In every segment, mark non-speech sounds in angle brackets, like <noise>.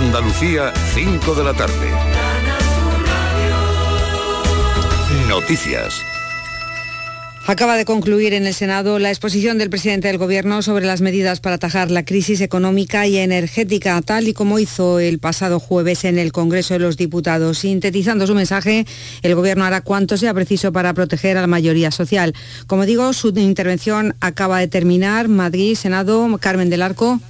Andalucía, 5 de la tarde. Noticias. Acaba de concluir en el Senado la exposición del presidente del Gobierno sobre las medidas para atajar la crisis económica y energética, tal y como hizo el pasado jueves en el Congreso de los Diputados. Sintetizando su mensaje, el Gobierno hará cuanto sea preciso para proteger a la mayoría social. Como digo, su intervención acaba de terminar. Madrid, Senado, Carmen del Arco.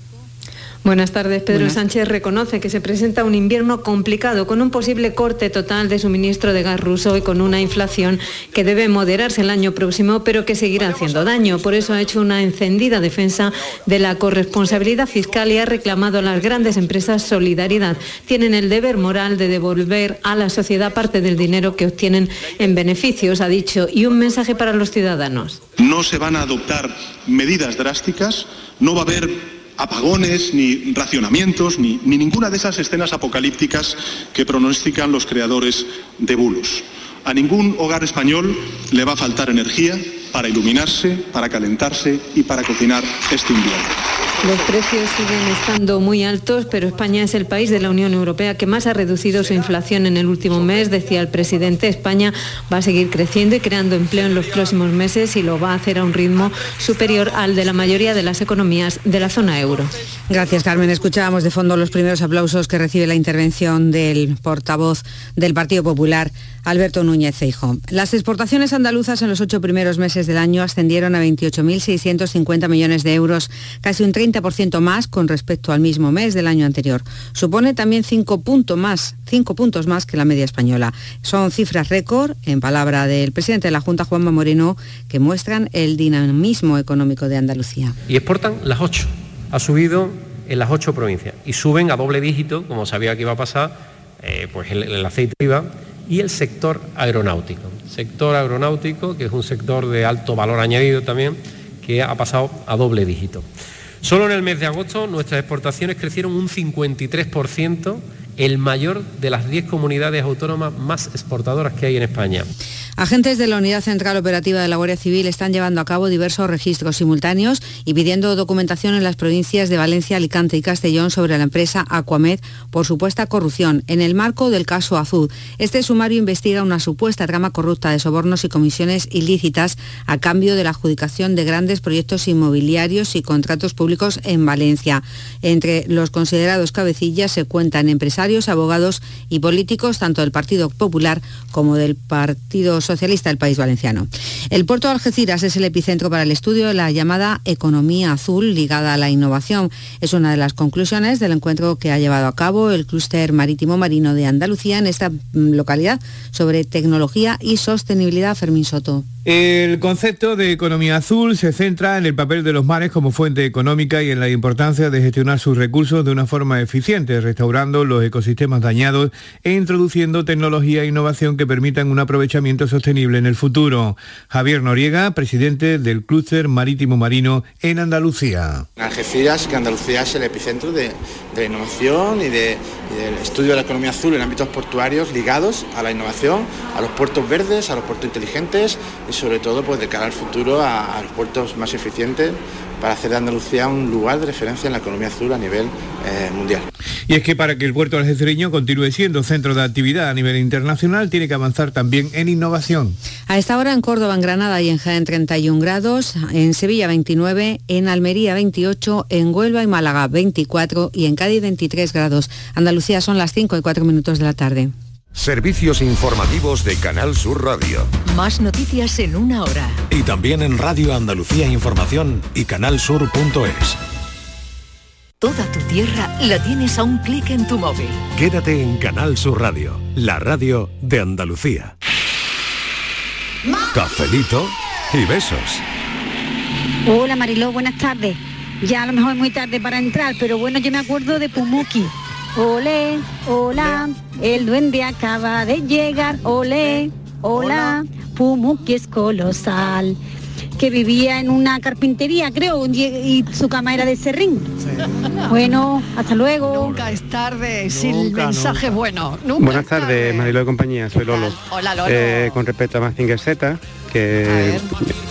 Buenas tardes. Pedro Sánchez reconoce que se presenta un invierno complicado con un posible corte total de suministro de gas ruso y con una inflación que debe moderarse el año próximo, pero que seguirá haciendo daño. Por eso ha hecho una encendida defensa de la corresponsabilidad fiscal y ha reclamado a las grandes empresas solidaridad. Tienen el deber moral de devolver a la sociedad parte del dinero que obtienen en beneficios, ha dicho, y un mensaje para los ciudadanos. No se van a adoptar medidas drásticas, no va a haber apagones, ni racionamientos, ni, ni, ninguna de esas escenas apocalípticas que pronostican los creadores de bulos. A ningún hogar español le va a faltar energía para iluminarse, para calentarse y para cocinar este invierno. Los precios siguen estando muy altos, pero España es el país de la Unión Europea que más ha reducido su inflación en el último mes, decía el presidente. España va a seguir creciendo y creando empleo en los próximos meses y lo va a hacer a un ritmo superior al de la mayoría de las economías de la zona euro. Gracias, Carmen. Escuchábamos de fondo los primeros aplausos que recibe la intervención del portavoz del Partido Popular, Alberto Núñez Feijóo. Las exportaciones andaluzas en los ocho primeros meses del año ascendieron a 28.650 millones de euros, casi un 30 30% más con respecto al mismo mes del año anterior. Supone también 5 puntos más, cinco puntos más que la media española. Son cifras récord, en palabra del presidente de la Junta, Juanma Moreno, que muestran el dinamismo económico de Andalucía. Y exportan las 8. Ha subido en las ocho provincias y suben a doble dígito, como sabía que iba a pasar, eh, pues el, el aceite IVA y el sector aeronáutico. Sector aeronáutico, que es un sector de alto valor añadido también, que ha pasado a doble dígito. Solo en el mes de agosto nuestras exportaciones crecieron un 53%, el mayor de las 10 comunidades autónomas más exportadoras que hay en España. Agentes de la Unidad Central Operativa de la Guardia Civil están llevando a cabo diversos registros simultáneos y pidiendo documentación en las provincias de Valencia, Alicante y Castellón sobre la empresa Aquamed por supuesta corrupción en el marco del caso Azul. Este sumario investiga una supuesta trama corrupta de sobornos y comisiones ilícitas a cambio de la adjudicación de grandes proyectos inmobiliarios y contratos públicos en Valencia. Entre los considerados cabecillas se cuentan empresarios, abogados y políticos tanto del Partido Popular como del Partido Socialista del País Valenciano. El puerto de Algeciras es el epicentro para el estudio de la llamada economía azul ligada a la innovación. Es una de las conclusiones del encuentro que ha llevado a cabo el clúster marítimo marino de Andalucía en esta mm, localidad sobre tecnología y sostenibilidad. Fermín Soto. El concepto de economía azul se centra en el papel de los mares como fuente económica y en la importancia de gestionar sus recursos de una forma eficiente, restaurando los ecosistemas dañados e introduciendo tecnología e innovación que permitan un aprovechamiento sostenible en el futuro. Javier Noriega, presidente del Clúster Marítimo Marino en Andalucía. Algeciras, que Andalucía es el epicentro de, de la innovación y, de, del estudio de la economía azul en ámbitos portuarios ligados a la innovación, a los puertos verdes, a los puertos inteligentes y sobre todo pues, de cara al futuro a, a los puertos más eficientes para hacer de Andalucía un lugar de referencia en la economía azul a nivel eh, mundial. Y es que para que el puerto algecireño continúe siendo centro de actividad a nivel internacional, tiene que avanzar también en innovación. A esta hora en Córdoba, en Granada y en Jaén 31 grados, en Sevilla 29, en Almería 28, en Huelva y Málaga 24 y en Cádiz 23 grados. Andalucía son las 5 y 4 minutos de la tarde. Servicios informativos de Canal Sur Radio. Más noticias en una hora. Y también en Radio Andalucía Información y canalsur.es. Toda tu tierra la tienes a un clic en tu móvil. Quédate en Canal Sur Radio, la radio de Andalucía. Cafelito y besos. Hola Mariló, buenas tardes. Ya a lo mejor es muy tarde para entrar, pero bueno, yo me acuerdo de Pumuki. Olé, hola, el duende acaba de llegar. Olé, hola, Pumuki es colosal. Que vivía en una carpintería, creo, y, su cama era de serrín. Bueno, hasta luego. Nunca es tarde sin mensaje bueno. Nunca Buenas es tarde. tardes, Marilo de compañía, soy Lolo. Hola, Lolo. Eh, con respecto a Mazinger Z, que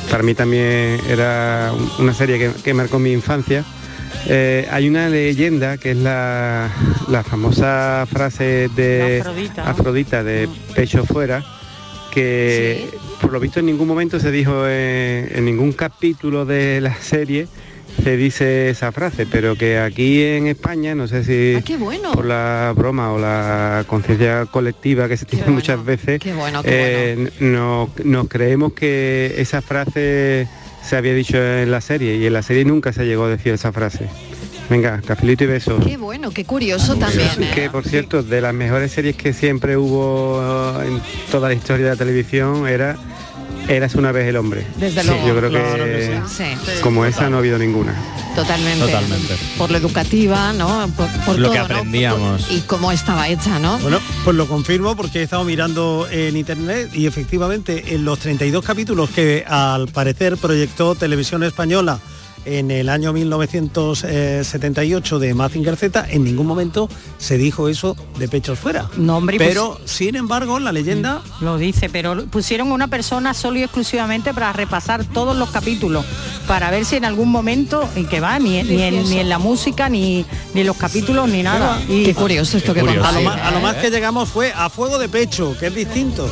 para mí también era una serie que, que marcó mi infancia, Eh, hay una leyenda que es la, la famosa frase de Afrodita. Afrodita de pecho fuera, que por lo visto en ningún momento se dijo en, en ningún capítulo de la serie se dice esa frase, pero que aquí en España, no sé si Ah, qué bueno. por la broma o la conciencia colectiva que se tiene muchas veces, Qué bueno, qué eh, no- nos creemos que esa frase se había dicho en la serie y en la serie nunca se llegó a decir esa frase. Venga, cafelito y besos. Qué bueno, qué curioso también. ¿eh? Que por cierto, de las mejores series que siempre hubo en toda la historia de la televisión era Eras una vez el hombre. Desde Sí, luego. Yo creo que, sí. Sí. como esa no ha habido ninguna. Totalmente. Totalmente. Por lo educativa, ¿no? Por, por Lo todo, que ¿no? aprendíamos. Y cómo estaba hecha, ¿no? Bueno, pues lo confirmo porque he estado mirando en internet y efectivamente en los 32 capítulos que al parecer proyectó Televisión Española en el año 1978 de Mazinger Z, en ningún momento se dijo eso de pechos fuera. No, hombre, pues- Pero, sin embargo, la leyenda Lo dice, pero pusieron una persona solo y exclusivamente para repasar todos los capítulos, para ver si en algún momento, en que va, ni, ni, en, ni en la música, ni, ni en los capítulos, ni nada. Y, Qué curioso esto que a lo, contáis, más, a lo ¿eh? más que llegamos fue a fuego de pecho, que es distinto.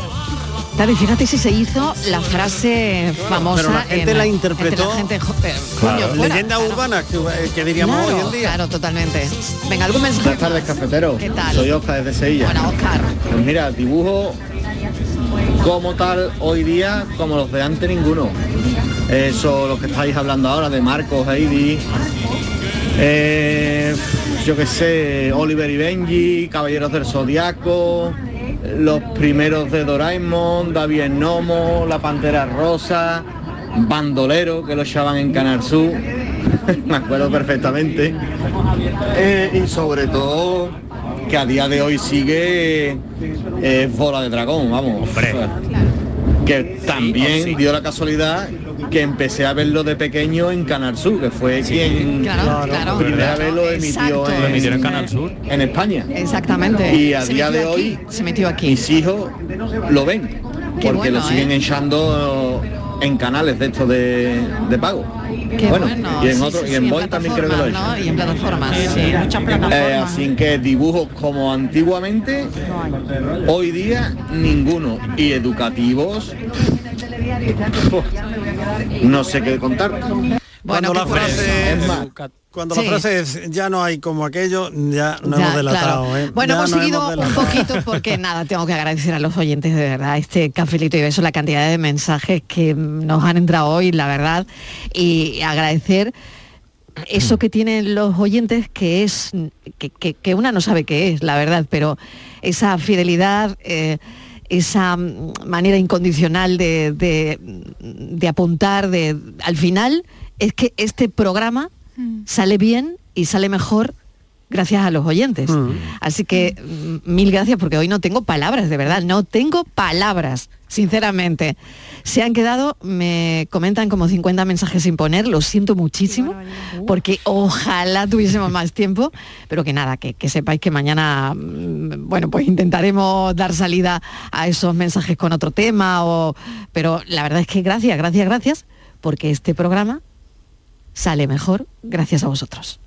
Y fíjate si se hizo la frase famosa. pero la gente en- la interpretó. la gente, Claro, coño, fuera, leyenda claro. urbana que, que diríamos Claro, hoy en día. Claro, totalmente. Venga, algún mensaje. Buenas tardes, cafetero. ¿Qué tal? Soy Oscar desde Sevilla. Bueno, Oscar. Pues mira, dibujo como tal hoy día, como los de antes ninguno. Eso, lo que estáis hablando ahora de Marcos, Heidi, eh, yo qué sé, Oliver y Benji, Caballeros del Zodiaco, los primeros de Doraemon, David Nomo, La Pantera Rosa, Bandolero, que lo echaban en Canal Sur, <laughs> me acuerdo perfectamente. Eh, y sobre todo que a día de hoy sigue eh, Bola de Dragón, vamos. Que también dio la casualidad que empecé a verlo de pequeño en Canal Sur, que fue quien claro, claro. primera vez lo emitió en, Lo emitieron en Canal Sur. en España. Exactamente. Y a Se día de aquí, hoy se metió aquí. mis hijos lo ven, Qué porque bueno, lo siguen ¿eh? echando en canales de estos de, de pago. Qué bueno, bueno, y en sí, otro, sí, y en Boy también creo que lo he hecho. Y en plataformas. Sí, sí. muchas plataformas. Eh, así que dibujos como antiguamente, hoy día ninguno. Y educativos, no sé qué contar. Cuando la frase Es cuando Sí. la frase es ya no hay como aquello, ya no Ya, hemos delatado. claro. ¿eh? Bueno, Ya hemos seguido un poquito porque <laughs> nada, tengo que agradecer a los oyentes de verdad este cafelito y beso, la cantidad de mensajes que nos han entrado hoy, la verdad, y agradecer eso que tienen los oyentes que es que, que- que una no sabe qué es, la verdad, pero esa fidelidad, eh, esa mm, manera incondicional de, de- de apuntar, de al final es que este programa sale bien y sale mejor gracias a los oyentes. Así que mm, mil gracias porque hoy no tengo palabras, de verdad, no tengo palabras, sinceramente. Se han quedado, me comentan como 50 mensajes sin poner, lo siento muchísimo, porque ojalá tuviésemos más tiempo, pero que nada, que, que sepáis que mañana, mm, bueno, pues intentaremos dar salida a esos mensajes con otro tema, o, pero la verdad es que gracias, gracias, gracias, porque este programa sale mejor gracias a vosotros.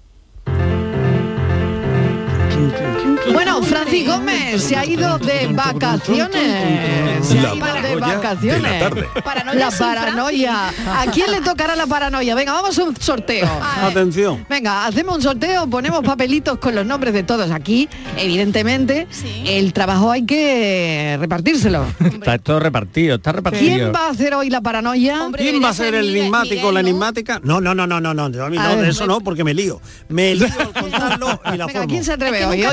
Bueno, Francis Gómez se ha ido de vacaciones. Se ha La ido de paranoia de la vacaciones. la paranoia. ¿A quién le tocará la paranoia? Venga, vamos a un sorteo. Atención. Venga, hacemos un sorteo, ponemos papelitos con los nombres de todos aquí. Evidentemente, el trabajo hay que repartírselo. Está todo repartido, está repartido. ¿Quién va a hacer hoy la paranoia? ¿Quién va a ser el enigmático o la enigmática? No, no, no, no, no, no, eso no, porque me lío. Me lío al contarlo y la. ¿quién se atreve hoy?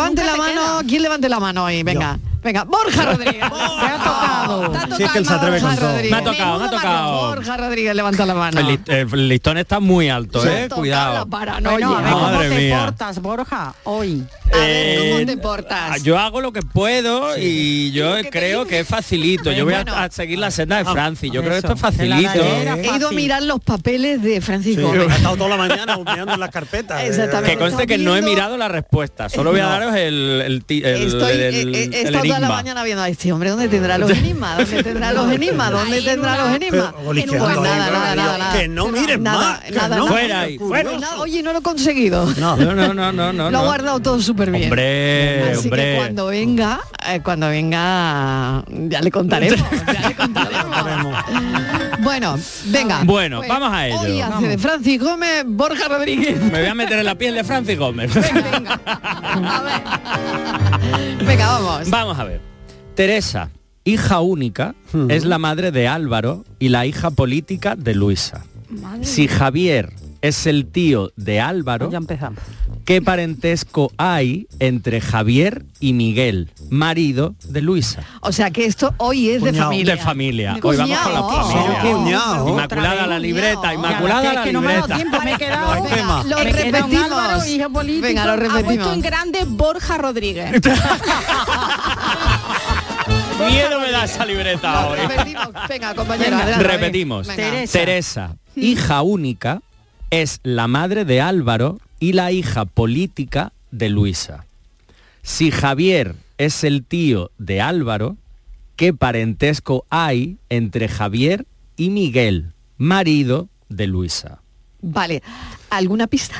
Levante la te mano. ¿Quién levante la mano hoy? Venga, venga. Borja Rodríguez. Te ha tocado. Si es que él se atreve con Borja todo. Rodríguez. Me ha tocado, me ha tocado. Borja Rodríguez levanta la mano. El, el listón está muy alto, eh. Cuidado. la paranoia. Bueno, a ver cómo Madre te mía. portas, Borja, hoy. ver, ¿cómo Eh, te portas? Yo hago lo que puedo y yo creo que es facilito. Yo voy a- Bueno. a, seguir la senda de Francis. Yo creo que eso. esto es facilito. gallera. He ido a mirar los papeles de Francisco. He estado toda la mañana mirando en las carpetas. Exactamente. Que conste que no he mirado la respuesta. Solo voy a El, el, el- Estoy, el- he- el- he, he el estado toda la mañana viendo a este hombre, ¿dónde tendrá los <laughs> enigmas? ¿Dónde tendrá los enigmas? ¿Dónde tendrá los enigmas? Pues nada, nada, nada, nada. que no mires Nada, más, nada. Fuera ahí, fuera. Nada, Oye, no lo he conseguido. No. No, no, no, no, no. lo ha guardado todo súper bien. Hombre, Así hombre. que cuando venga, eh, cuando venga, <laughs> ya le contaremos. ya le contaremos. bueno, venga. Bueno, Pues, vamos a ello. Hoy hace de Francis Gómez, Borja Rodríguez. Me voy a meter en la piel de Francis Gómez. Venga, <laughs> <laughs> vamos. Vamos a ver. Teresa, hija única, es la madre de Álvaro y la hija política de Luisa. Si Javier es el tío de Álvaro, Ya empezamos. ¿qué parentesco hay entre Javier y Miguel, marido de Luisa? O sea que esto hoy es de familia. De familia. Hoy vamos con la familia. Sí, cuñado. Inmaculada la libreta, inmaculada la es que no me ha dado libreta. tiempo, me he <laughs> quedado. Los temas. Lo Me repetimos. Álvaro, hijo político. Venga, lo Ha repetimos. puesto en grande Borja Rodríguez. <laughs> Miedo me da esa libreta Lo hoy. repetimos. Venga, compañero. adelante. Repetimos. Venga. Teresa. Teresa, hija única, es la madre de Álvaro y la hija política de Luisa. Si Javier es el tío de Álvaro, ¿qué parentesco hay entre Javier y Miguel, marido de Luisa? Vale. ¿Alguna pista?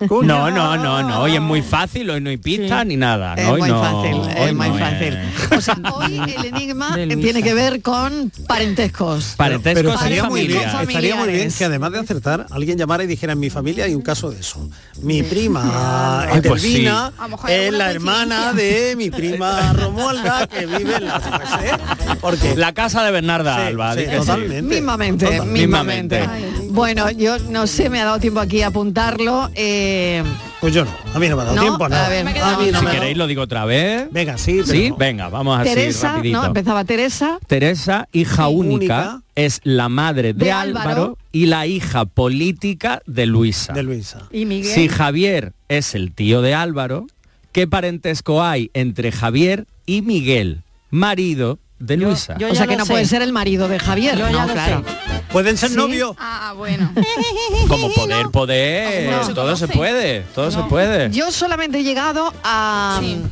No, no, no, no. Hoy es muy fácil, hoy no hay pista ni nada. Es Hoy muy no, fácil, es muy no fácil. es. O sea, hoy el enigma <laughs> eh, tiene que ver con parentescos. Parentescos Pero y estaría muy, bien, familia. estaría muy bien Familiares. que además de acertar, alguien llamara y dijera en mi familia hay un caso de eso. Mi prima <laughs> Ay, pues sí. Es la hermana de mi prima <laughs> Romualda que vive en la qué sé, porque La casa de Bernarda Sí, Alba. totalmente. Mismamente, Total. mismamente. Mismamente. Bueno, yo no sé, me ha dado tiempo aquí a apuntarlo. eh, Pues yo no, a mí no me ha dado No, tiempo, no. a ver, a mí no Si queréis lo digo otra vez. Venga, sí, pero Sí, venga, vamos así Teresa, rapidito. no, empezaba Teresa. Teresa, hija Sí, única, única. es la madre de, De Álvaro, Álvaro. y la hija política de Luisa. de Luisa. Y Miguel. Si Javier es el tío de Álvaro, ¿qué parentesco hay entre Javier y Miguel, marido de Luisa? yo o sea que no sé. puede ser el marido de Javier. Yo ya no, lo claro. ¿Pueden ser Sí. novios? Ah, bueno. <laughs> Como poder, poder, No. todo se puede, todo se puede. Yo solamente he llegado a Sí.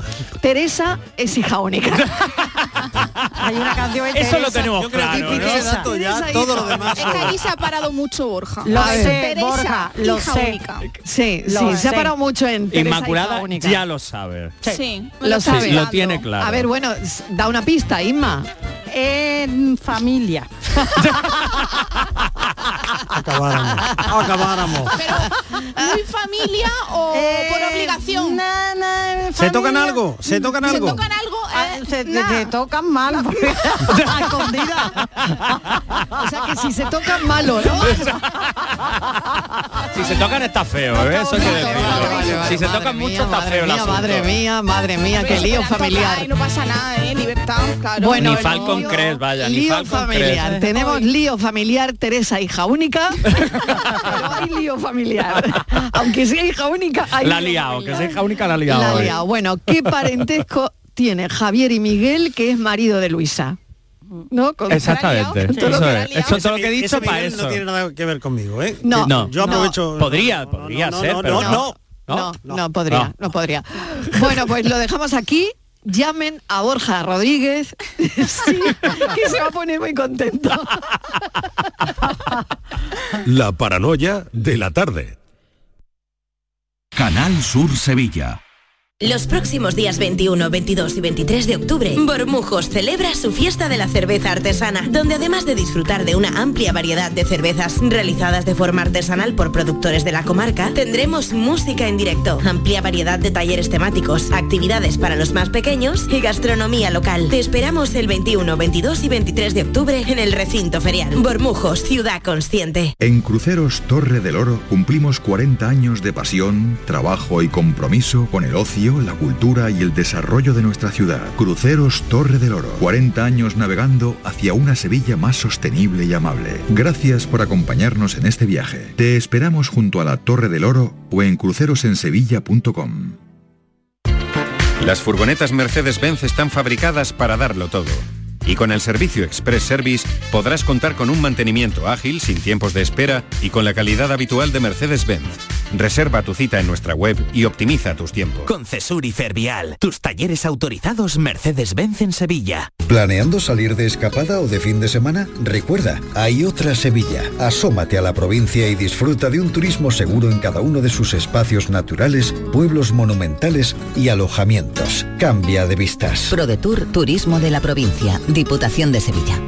Teresa es hija única. <laughs> Hay una canción de Eso lo tenemos Yo creo que claro, ya Teresa, todo lo demás. Es que ahí se ha parado mucho Borja. Lo sé, Teresa, Borja, lo hija sé. única. Sí, Lo sí, se ha parado mucho en Teresa Inmaculada hija única. ya lo sabe. Sí. Lo sabe. Sí, lo tiene claro. A ver, bueno, da una pista, Inma. En familia. Acabáramos. Acabáramos. ¿Muy familia o Eh, por obligación? na, na, ¿Se tocan algo? ¿Se tocan ¿Se algo? tocan algo? Eh, se, nah. te tocan mal. porque- <laughs> a escondida. O sea que si se tocan malo, ¿no? Si se tocan está feo, ¿eh? Eso que decirlo. Si se Madre tocan mía, mucho está madre feo mía. Madre mía, madre mía, qué Pero lío se familiar. tocar y no pasa nada, ¿eh? Libertad, claro. Bueno, Ni el Falcon lío- Crest, vaya, ni lío Falcon familiar. Crest. Tenemos lío familiar, Teresa, hija única. <laughs> pero hay lío familiar. Aunque sea hija única, hay La ha liado, que sea hija única la ha liado. La ha liado. Bueno, ¿qué <laughs> parentesco tiene Javier y Miguel, que es marido de Luisa? ¿No? Con- Exactamente. Todo lo Eso es. liado. Eso es todo lo que he Ese dicho para eso. No tiene nada que ver conmigo, ¿eh? No, No. Yo aprovecho. Podría, no, podría no, ser, no, pero no, no. No, No, no, podría, no. no. podría. Bueno, pues lo dejamos aquí. Llamen a Borja Rodríguez, <laughs> sí, que se va a poner muy contento. La paranoia de la tarde. Canal Sur Sevilla. Los próximos días 21, 22 y 23 de octubre, Bormujos celebra su fiesta de la cerveza artesana, donde además de disfrutar de una amplia variedad de cervezas realizadas de forma artesanal por productores de la comarca, tendremos música en directo, amplia variedad de talleres temáticos, actividades para los más pequeños y gastronomía local. Te esperamos el 21, 22 y 23 de octubre en el recinto ferial. Bormujos, ciudad consciente. En Cruceros Torre del Oro cumplimos 40 años de pasión, trabajo y compromiso con el ocio, la cultura y el desarrollo de nuestra ciudad. Cruceros Torre del Oro, 40 años navegando hacia una Sevilla más sostenible y amable. Gracias por acompañarnos en este viaje. Te esperamos junto a la Torre del Oro o en crucerosensevilla.com. Las furgonetas Mercedes-Benz están fabricadas para darlo todo. Y con el servicio Express Service podrás contar con un mantenimiento ágil, sin tiempos de espera y con la calidad habitual de Mercedes-Benz. Reserva tu cita en nuestra web y optimiza tus tiempos. Con Cesur y Fervial, tus talleres autorizados Mercedes-Benz en Sevilla. ¿Planeando salir de escapada o de fin de semana? Recuerda, hay otra Sevilla. Asómate a la provincia y disfruta de un turismo seguro en cada uno de sus espacios naturales, pueblos monumentales y alojamientos. Cambia de vistas. ProDetour Turismo de la Provincia, Diputación de Sevilla.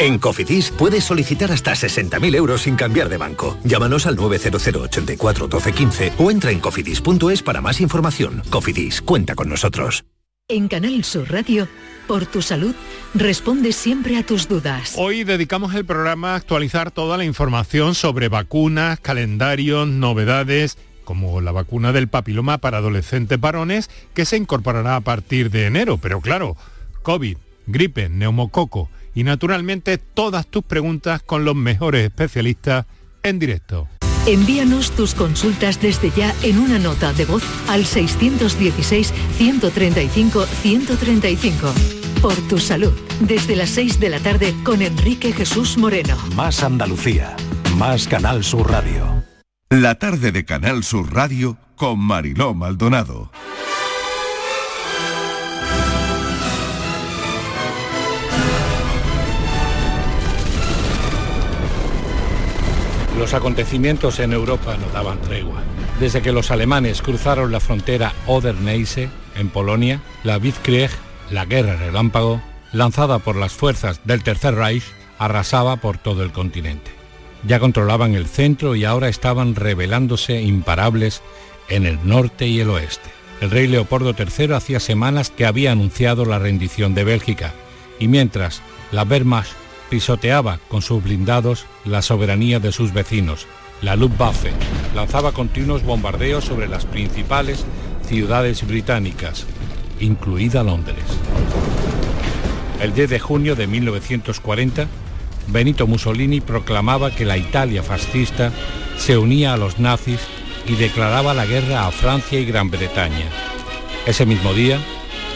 En Cofidis puedes solicitar hasta 60.000 euros sin cambiar de banco. Llámanos al 900 84 12 15 o entra en cofidis.es para más información. Cofidis, cuenta con nosotros. En Canal Sur Radio, por tu salud, responde siempre a tus dudas. Hoy dedicamos el programa a actualizar toda la información sobre vacunas, calendarios, novedades como la vacuna del papiloma para adolescentes varones que se incorporará a partir de enero. Pero claro, COVID, gripe, neumococo y naturalmente todas tus preguntas con los mejores especialistas en directo. Envíanos tus consultas desde ya en una nota de voz al 616-135-135. Por tu salud, desde las 6 de la tarde con Enrique Jesús Moreno. Más Andalucía, más Canal Sur Radio. La tarde de Canal Sur Radio con Mariló Maldonado. Los acontecimientos en Europa no daban tregua. Desde que los alemanes cruzaron la frontera Oder-Neisse, en Polonia, la Blitzkrieg, la guerra relámpago, lanzada por las fuerzas del Tercer Reich, arrasaba por todo el continente. Ya controlaban el centro y ahora estaban rebelándose imparables en el norte y el oeste. El rey Leopoldo III hacía semanas que había anunciado la rendición de Bélgica, y mientras la Wehrmacht pisoteaba con sus blindados la soberanía de sus vecinos. La Luftwaffe lanzaba continuos bombardeos sobre las principales ciudades británicas, incluida Londres. El 10 de junio de 1940, Benito Mussolini proclamaba que la Italia fascista se unía a los nazis y declaraba la guerra a Francia y Gran Bretaña. Ese mismo día,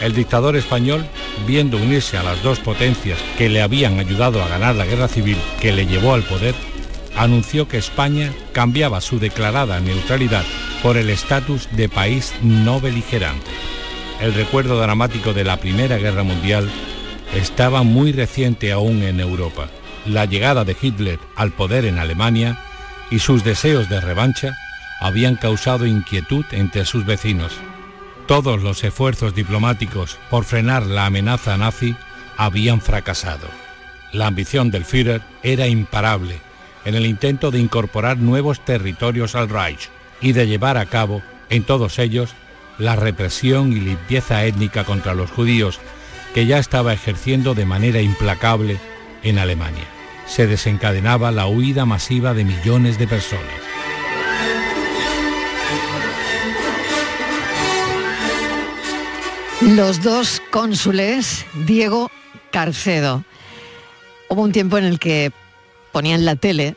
el dictador español, viendo unirse a las dos potencias que le habían ayudado a ganar la guerra civil que le llevó al poder, anunció que España cambiaba su declarada neutralidad por el estatus de país no beligerante. El recuerdo dramático de la Primera Guerra Mundial estaba muy reciente aún en Europa. La llegada de Hitler al poder en Alemania y sus deseos de revancha habían causado inquietud entre sus vecinos. Todos los esfuerzos diplomáticos por frenar la amenaza nazi habían fracasado. La ambición del Führer era imparable en el intento de incorporar nuevos territorios al Reich y de llevar a cabo en todos ellos la represión y limpieza étnica contra los judíos que ya estaba ejerciendo de manera implacable en Alemania. Se desencadenaba la huida masiva de millones de personas. Los dos cónsules, Diego Carcedo. Hubo un tiempo en el que ponían la tele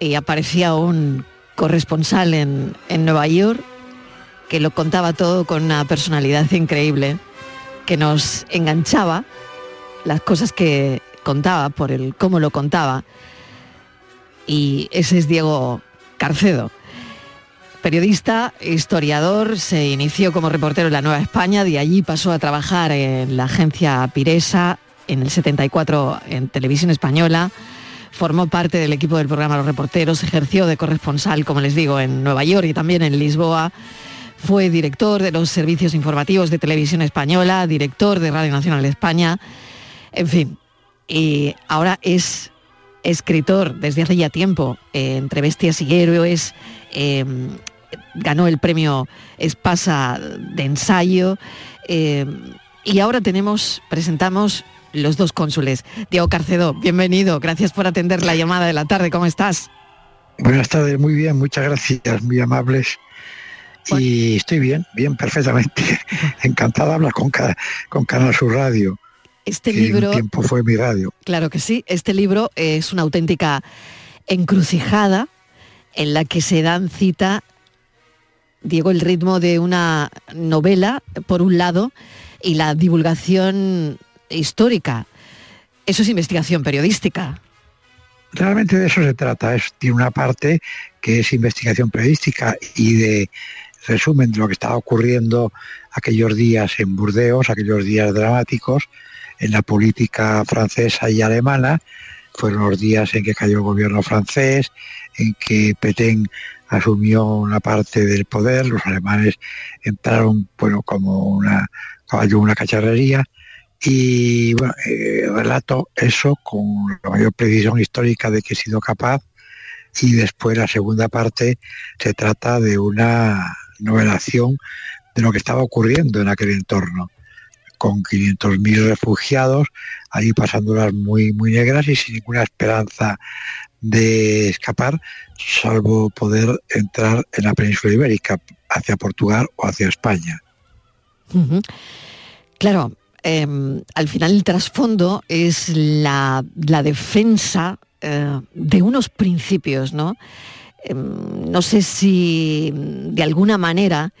y aparecía un corresponsal en, en Nueva York que lo contaba todo con una personalidad increíble, que nos enganchaba las cosas que contaba, por el cómo lo contaba. y ese es Diego Carcedo. Periodista, historiador, se inició como reportero en la Nueva España, de allí pasó a trabajar en la agencia Piresa, en el 74 en Televisión Española, formó parte del equipo del programa Los Reporteros, ejerció de corresponsal, como les digo, en Nueva York y también en Lisboa, fue director de los servicios informativos de Televisión Española, director de Radio Nacional de España, en fin, y ahora es escritor desde hace ya tiempo, eh, entre bestias y héroes, eh, ganó el premio Espasa de ensayo. eh, y ahora tenemos, presentamos los dos cónsules. Diego Carcedo, bienvenido, gracias por atender la llamada de la tarde, ¿cómo estás? Buenas tardes, muy bien, muchas gracias, muy amables. Y estoy bien, bien, perfectamente. <laughs> Encantado de hablar con, con Canal Sur Radio. Este que libro, un tiempo fue mi radio. claro que sí, este libro es una auténtica encrucijada en la que se dan cita, Diego, el ritmo de una novela, por un lado, y la divulgación histórica. Eso es investigación periodística. Realmente de eso se trata. Es, tiene una parte que es investigación periodística y de resumen de lo que estaba ocurriendo aquellos días en Burdeos, aquellos días dramáticos en la política francesa y alemana. Fueron los días en que cayó el gobierno francés, en que Petén asumió una parte del poder, los alemanes entraron bueno, como una caballo una cacharrería y bueno, eh, relato eso con la mayor precisión histórica de que he sido capaz y después la segunda parte se trata de una novelación de lo que estaba ocurriendo en aquel entorno con 500.000 refugiados ahí pasándolas muy muy negras y sin ninguna esperanza de escapar salvo poder entrar en la península ibérica hacia Portugal o hacia España. Claro, eh, al final el trasfondo es la, la defensa eh, de unos principios, ¿no? Eh, no sé si de alguna manera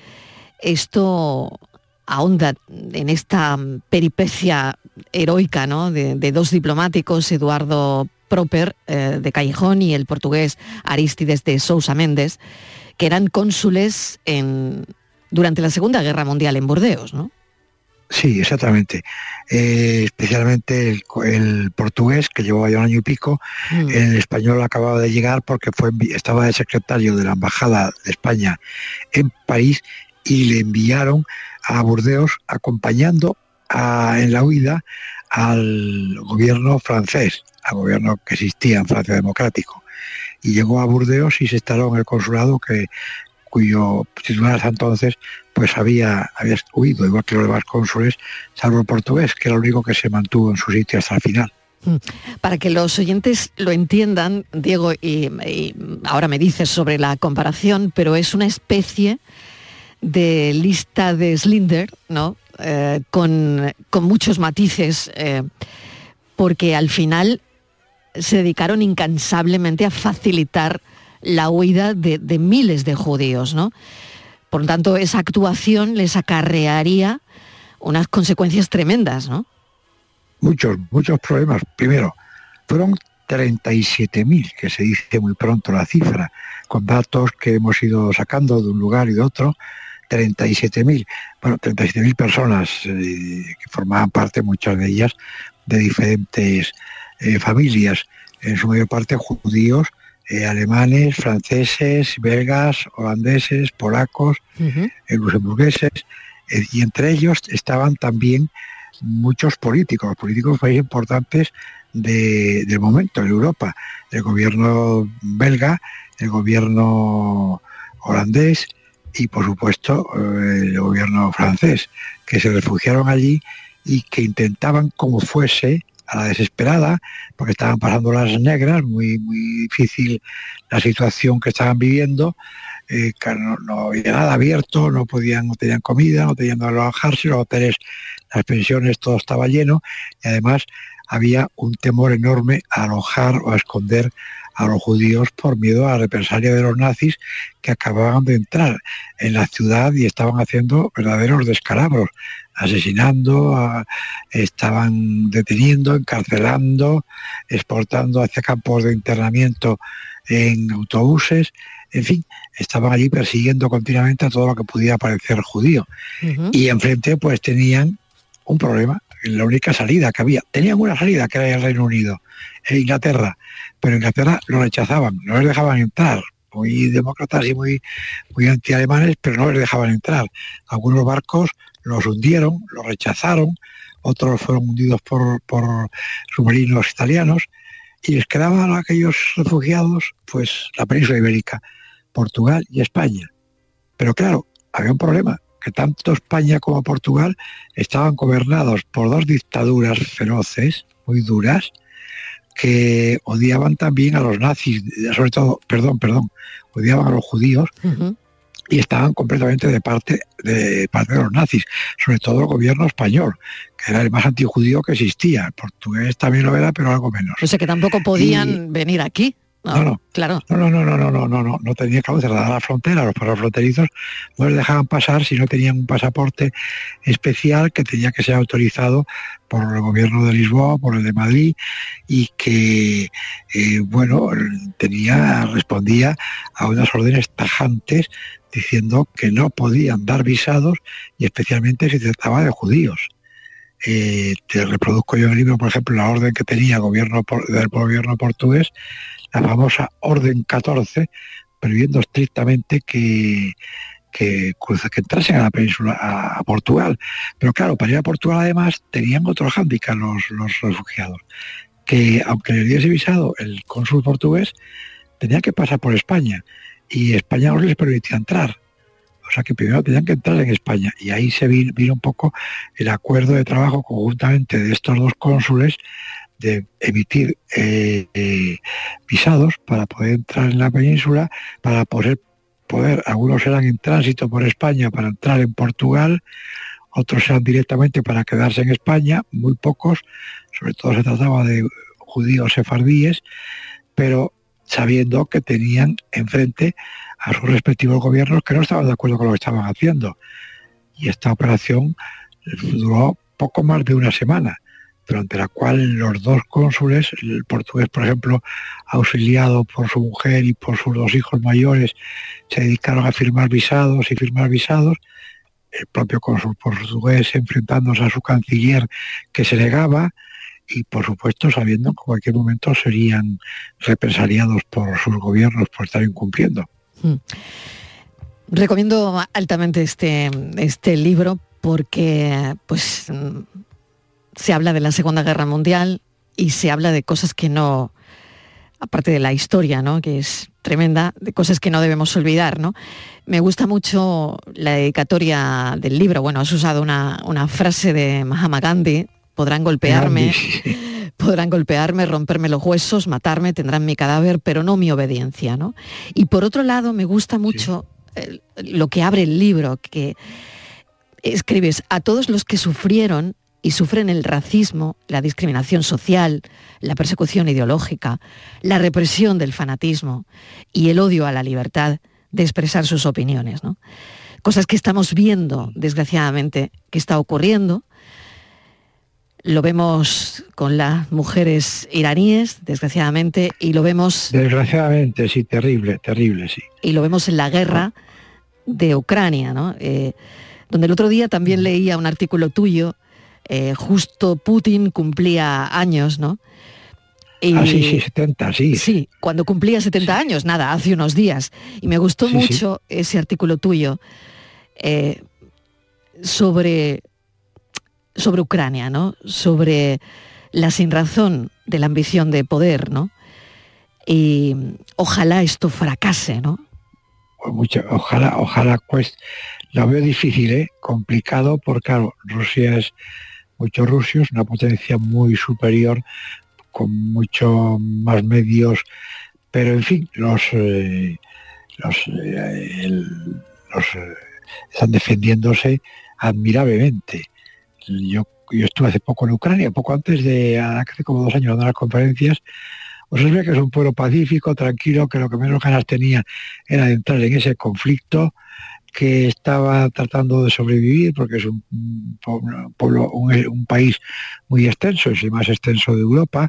esto ahonda en esta peripecia heroica ¿no? de dos diplomáticos, Eduardo Proper eh, de Callejón y el portugués Aristides de Sousa Méndez, que eran cónsules en, durante la Segunda Guerra Mundial en Burdeos, ¿no? Sí, exactamente. Eh, especialmente el, portugués, que llevaba ya un año y pico, el español acababa de llegar porque fue, estaba de secretario de la Embajada de España en París y le enviaron a Burdeos acompañando a- en la huida al gobierno francés, al gobierno que existía en Francia Democrático. Y llegó a Burdeos y se instaló en el consulado que cuyo titular entonces pues había, había huido, igual que los demás cónsules, salvo el portugués, que era el único que se mantuvo en su sitio hasta el final. Mm. Para que los oyentes lo entiendan, Diego, y, y ahora me dices sobre la comparación, pero es una especie de lista de Slinder, ¿no? Eh, con, con muchos matices, eh, porque al final se dedicaron incansablemente a facilitar la huida de, miles de judíos, ¿no? Por lo tanto, esa actuación les acarrearía unas consecuencias tremendas, ¿no? Muchos, muchos problemas. Primero, fueron 37.000, que se dice muy pronto la cifra, con datos que hemos ido sacando de un lugar y de otro, 37.000, bueno, 37.000 personas eh, que formaban parte, muchas de ellas, de diferentes eh, familias, en su mayor parte judíos, eh, alemanes, franceses, belgas, holandeses, polacos, eh, luxemburgueses, y entre ellos estaban también muchos políticos, políticos muy importantes de- del momento en Europa, el gobierno belga, el gobierno holandés y por supuesto el gobierno francés, que se refugiaron allí y que intentaban como fuese a la desesperada, porque estaban pasando las negras, muy, muy difícil la situación que estaban viviendo, eh, no, no había nada abierto, no podían, no tenían comida, no tenían donde alojarse, los hoteles, las pensiones, todo estaba lleno, y además había un temor enorme a alojar o a esconder a los judíos por miedo a la represalia de los nazis que acababan de entrar en la ciudad y estaban haciendo verdaderos descalabros, asesinando, a- estaban deteniendo, encarcelando, exportando hacia campos de internamiento en autobuses, en fin, estaban allí persiguiendo continuamente a todo lo que pudiera parecer judío. Y enfrente pues tenían un problema, la única salida que había. Tenían una salida que era el Reino Unido e Inglaterra, pero Inglaterra lo rechazaban, no les dejaban entrar, muy demócratas y muy, muy antialemanes, pero no les dejaban entrar. Algunos barcos los hundieron, los rechazaron, otros fueron hundidos por, por submarinos italianos y les quedaban a aquellos refugiados pues la península ibérica, Portugal y España. Pero claro, había un problema, que tanto España como Portugal estaban gobernados por dos dictaduras feroces, muy duras, que odiaban también a los nazis, sobre todo, perdón, perdón, odiaban a los judíos y estaban completamente de parte de parte de los nazis, sobre todo el gobierno español, que era el más antijudío que existía. El portugués también lo era, pero algo menos. O sea que tampoco podían venir aquí. No, no, claro. No, no, no, no, no, no, no, no, no tenía que cerrar la frontera, los perros fronterizos no les dejaban pasar si no tenían un pasaporte especial que tenía que ser autorizado por el gobierno de Lisboa, por el de Madrid, y que eh, bueno, tenía, respondía a unas órdenes tajantes diciendo que no podían dar visados y especialmente si trataba de judíos. Eh, te reproduzco yo en el libro, por ejemplo, la orden que tenía el gobierno del gobierno portugués la famosa Orden 14, previendo estrictamente que, que, que entrasen a la península, a, Portugal. Pero claro, para ir a Portugal además tenían otro hándicap los, los refugiados, que aunque le diese visado el cónsul portugués, tenía que pasar por España y España no les permitía entrar. O sea que primero tenían que entrar en España y ahí se vino, vino un poco el acuerdo de trabajo conjuntamente de estos dos cónsules de emitir eh, eh, visados para poder entrar en la península, para poder, poder, algunos eran en tránsito por España para entrar en Portugal, otros eran directamente para quedarse en España, muy pocos, sobre todo se trataba de judíos sefardíes, pero sabiendo que tenían enfrente a sus respectivos gobiernos que no estaban de acuerdo con lo que estaban haciendo. Y esta operación duró poco más de una semana durante la cual los dos cónsules, el portugués, por ejemplo, auxiliado por su mujer y por sus dos hijos mayores, se dedicaron a firmar visados y firmar visados, el propio cónsul portugués enfrentándose a su canciller que se negaba y por supuesto sabiendo que en cualquier momento serían represaliados por sus gobiernos por estar incumpliendo. Hmm. Recomiendo altamente este, este libro porque pues se habla de la Segunda Guerra Mundial y se habla de cosas que no, aparte de la historia, ¿no? que es tremenda, de cosas que no debemos olvidar. ¿no? Me gusta mucho la dedicatoria del libro. Bueno, has usado una, frase de Mahatma Gandhi, podrán golpearme, <laughs> podrán golpearme, romperme los huesos, matarme, tendrán mi cadáver, pero no mi obediencia. ¿no? Y por otro lado, me gusta mucho lo que abre el libro, que escribes a todos los que sufrieron y sufren el racismo, la discriminación social, la persecución ideológica, la represión del fanatismo y el odio a la libertad de expresar sus opiniones. Cosas que estamos viendo, desgraciadamente, que está ocurriendo. Lo vemos con las mujeres iraníes, desgraciadamente, y lo vemos... Desgraciadamente, sí, terrible, terrible, sí. Y lo vemos en la guerra de Ucrania, ¿no? Eh, donde el otro día también leía un artículo tuyo eh, justo Putin cumplía años, ¿no? Y, ah, sí, sí, 70, sí. Sí, cuando cumplía 70 años, nada, hace unos días. Y me gustó mucho ese artículo tuyo eh, sobre, sobre Ucrania, ¿no? Sobre la sinrazón de la ambición de poder, ¿no? Y ojalá esto fracase, ¿no? Mucho, ojalá, ojalá, pues, lo veo difícil, ¿eh? complicado, porque claro, Rusia es muchos rusos, una potencia muy superior, con mucho más medios, pero en fin, los, eh, los, eh, eh, están defendiéndose admirablemente. Yo, yo estuve hace poco en Ucrania, poco antes de, hace como dos años, dando las conferencias, os ve que es un pueblo pacífico, tranquilo, que lo que menos ganas tenía era de entrar en ese conflicto, que estaba tratando de sobrevivir porque es un, pueblo, un, país muy extenso, es el más extenso de Europa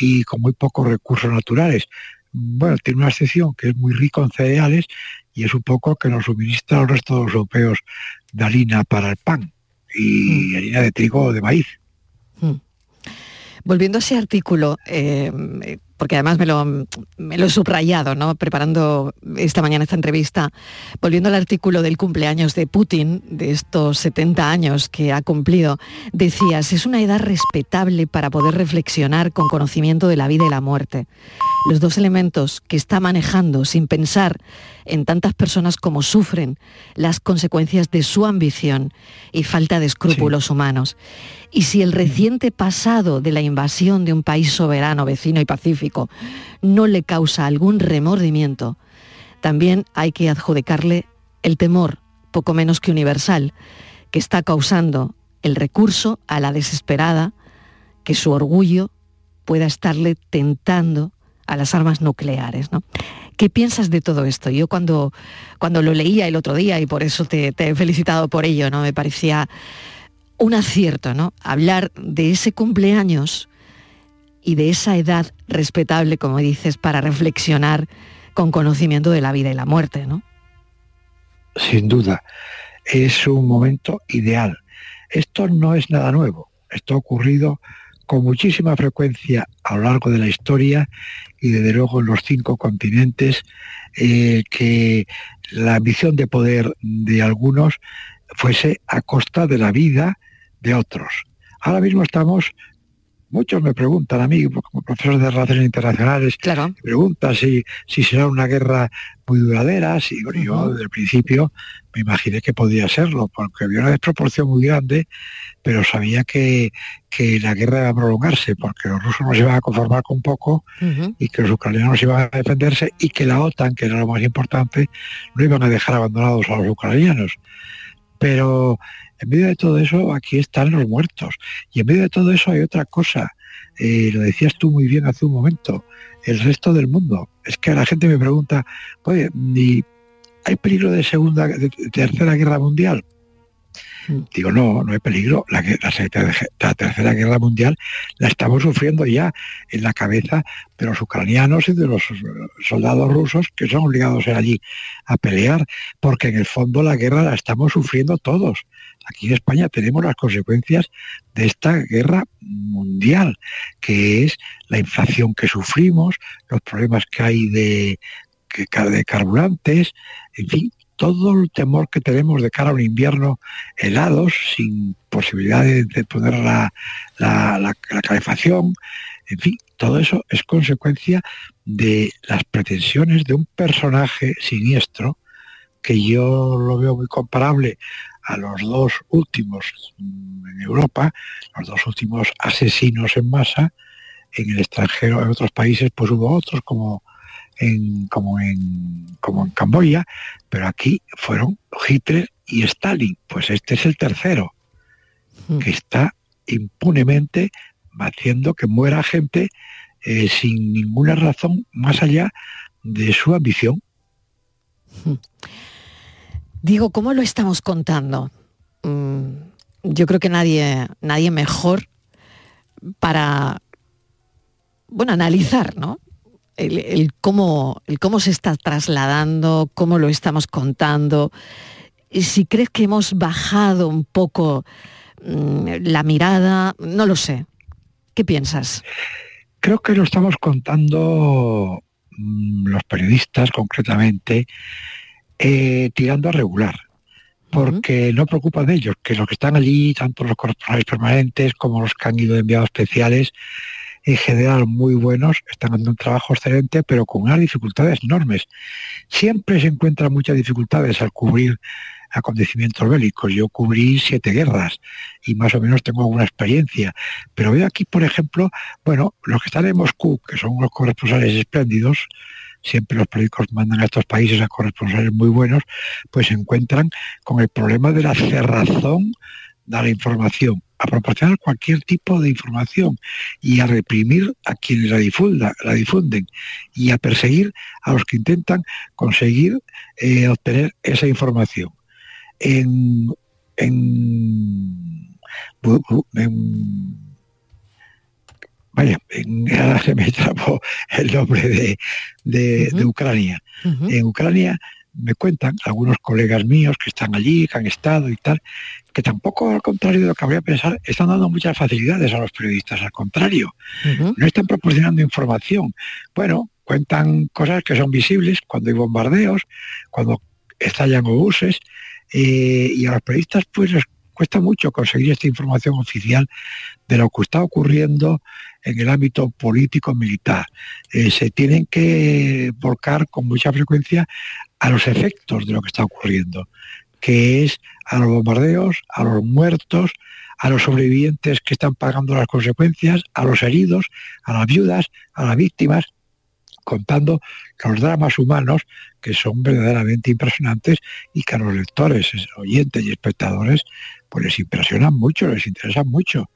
y con muy pocos recursos naturales. bueno, tiene una sección que es muy rico en cereales y es un poco que nos suministra al resto de los europeos de harina para el pan y harina de trigo o de maíz. Volviendo a ese artículo, eh, porque además me lo, he subrayado, ¿no? Preparando esta mañana esta entrevista, volviendo al artículo del cumpleaños de Putin, de estos 70 años que ha cumplido, decías, es una edad respetable para poder reflexionar con conocimiento de la vida y la muerte. Los dos elementos que está manejando sin pensar en tantas personas como sufren las consecuencias de su ambición y falta de escrúpulos humanos. Y si el reciente pasado de la invasión de un país soberano, vecino y pacífico no le causa algún remordimiento, también hay que adjudicarle el temor, poco menos que universal, que está causando el recurso a la desesperada, que su orgullo pueda estarle tentando a las armas nucleares. ¿no? ¿Qué piensas de todo esto? Yo cuando, cuando lo leía el otro día, y por eso te, he felicitado por ello, ¿no? me parecía un acierto, ¿no? Hablar de ese cumpleaños y de esa edad respetable, como dices, para reflexionar con conocimiento de la vida y la muerte, ¿no? Sin duda, es un momento ideal. Esto no es nada nuevo. Esto ha ocurrido con muchísima frecuencia a lo largo de la historia y desde luego en los cinco continentes, eh, que la ambición de poder de algunos fuese a costa de la vida de otros. Ahora mismo estamos, muchos me preguntan a mí, como profesor de Relaciones Internacionales, claro. me preguntan si, si será una guerra muy duradera, si bueno, yo desde el principio me imaginé que podía serlo, porque había una desproporción muy grande, pero sabía que, que la guerra iba a prolongarse, porque los rusos no se iban a conformar con poco y que los ucranianos iban a defenderse y que la OTAN, que era lo más importante, no iban a dejar abandonados a los ucranianos. Pero en medio de todo eso, aquí están los muertos. Y en medio de todo eso hay otra cosa. Eh, lo decías tú muy bien hace un momento. El resto del mundo. Es que la gente me pregunta, oye, ¿y ¿hay peligro de segunda, de tercera guerra mundial? Digo, no, no hay peligro. La, Tercera Guerra Mundial la estamos sufriendo ya en la cabeza de los ucranianos y de los soldados rusos que son obligados a ir allí a pelear, porque en el fondo la guerra la estamos sufriendo todos. Aquí en España tenemos las consecuencias de esta guerra mundial, que es la inflación que sufrimos, los problemas que hay de, de carburantes, en fin, todo el temor que tenemos de cara a un invierno helados, sin posibilidad de, poner la, la, la, calefacción, en fin, todo eso es consecuencia de las pretensiones de un personaje siniestro que yo lo veo muy comparable a los dos últimos en Europa, los dos últimos asesinos en masa, en el extranjero, en otros países, pues hubo otros como en, como, en, como en Camboya, pero aquí fueron Hitler y Stalin. Pues este es el tercero, que está impunemente haciendo que muera gente eh, sin ninguna razón más allá de su ambición. Digo, ¿cómo lo estamos contando? Mm, yo creo que nadie, nadie mejor para bueno, analizar, ¿no? El, el, cómo, el cómo se está trasladando, cómo lo estamos contando. Y si crees que hemos bajado un poco mmm, la mirada, no lo sé. ¿Qué piensas? Creo que lo estamos contando mmm, los periodistas concretamente eh, tirando a regular, porque uh -huh. no preocupa de ellos, que los que están allí, tanto los corresponsales permanentes como los que han ido enviados especiales, en general muy buenos, están haciendo un trabajo excelente, pero con unas dificultades enormes. Siempre se encuentran muchas dificultades al cubrir acontecimientos bélicos. Yo cubrí siete guerras y más o menos tengo alguna experiencia. Pero veo aquí, por ejemplo, bueno, los que están en Moscú, que son unos corresponsales espléndidos, siempre los periódicos mandan a estos países a corresponsales muy buenos, pues se encuentran con el problema de la cerrazón de la información, a proporcionar cualquier tipo de información y a reprimir a quienes la, difunda, la difunden y a perseguir a los que intentan conseguir eh, obtener esa información. En, en, en vaya, en, ahora se me <laughs> trapó el nombre de, de- de Ucrania. En Ucrania me cuentan algunos colegas míos que están allí, que han estado y tal, que tampoco, al contrario de lo que habría pensar, están dando muchas facilidades a los periodistas, al contrario, no están proporcionando información. Bueno, cuentan cosas que son visibles cuando hay bombardeos, cuando estallan obuses, eh, y a los periodistas pues les cuesta mucho conseguir esta información oficial de lo que está ocurriendo en el ámbito político-militar. Eh, se tienen que volcar con mucha frecuencia a los efectos de lo que está ocurriendo, que es a los bombardeos, a los muertos, a los sobrevivientes que están pagando las consecuencias, a los heridos, a las viudas, a las víctimas, contando los dramas humanos que son verdaderamente impresionantes y que a los lectores, es- oyentes y espectadores pues les impresionan mucho, les interesan mucho.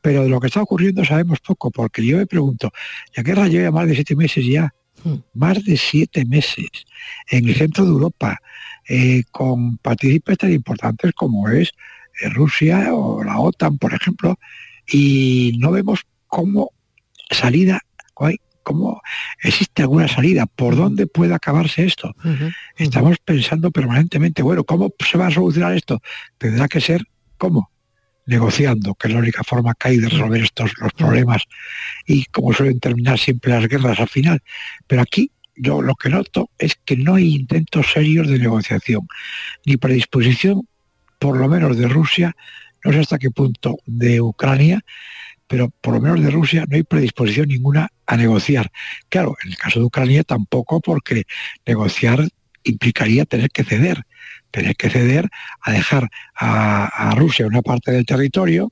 Pero de lo que está ocurriendo sabemos poco, porque yo me pregunto, la guerra lleva más de siete meses ya, más de siete meses, en el centro de Europa, eh, con partícipes tan importantes como es eh, Rusia o la OTAN, por ejemplo, y no vemos cómo salida, cómo existe alguna salida, por dónde puede acabarse esto. Estamos pensando permanentemente, bueno, ¿cómo se va a solucionar esto? Tendrá que ser, ¿cómo? Negociando, que es la única forma que hay de resolver estos los problemas y como suelen terminar siempre las guerras al final. Pero aquí yo lo que noto es que no hay intentos serios de negociación, ni predisposición, por lo menos de Rusia, no sé hasta qué punto de Ucrania, pero por lo menos de Rusia no hay predisposición ninguna a negociar. Claro, en el caso de Ucrania tampoco, porque negociar implicaría tener que ceder, tener que ceder a dejar a, a Rusia una parte del territorio,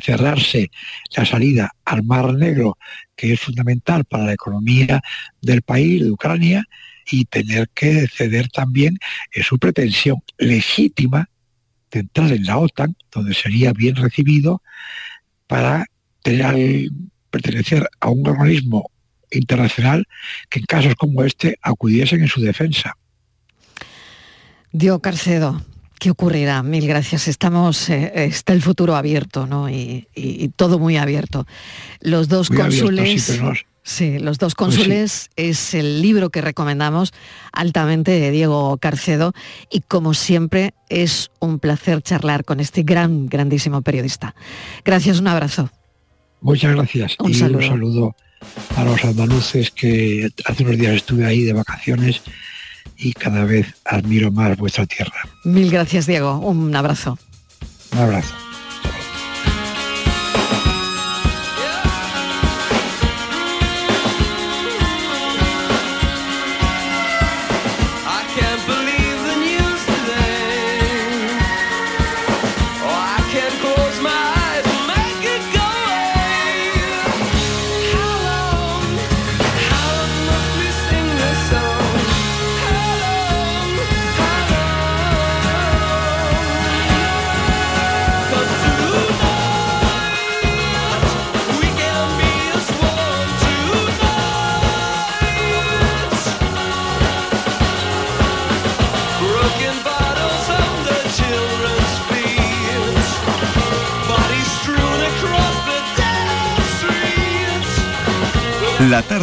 cerrarse la salida al Mar Negro, que es fundamental para la economía del país, de Ucrania, y tener que ceder también en su pretensión legítima de entrar en la OTAN, donde sería bien recibido para tener pertenecer a un organismo internacional que en casos como este acudiesen en su defensa. Dio Carcedo, ¿qué ocurrirá? Mil gracias. Estamos, eh, está el futuro abierto, ¿no? Y, y- y todo muy abierto. Los dos Muy abierto, cónsules. sí, Los dos Pues sí. cónsules es el libro que recomendamos altamente de Diego Carcedo y como siempre es un placer charlar con este gran, grandísimo periodista. Gracias, un abrazo. Muchas gracias. Un y saludo. un saludo a los andaluces que hace unos días estuve ahí de vacaciones y cada vez admiro más vuestra tierra. Mil gracias, Diego. Un abrazo. Un abrazo.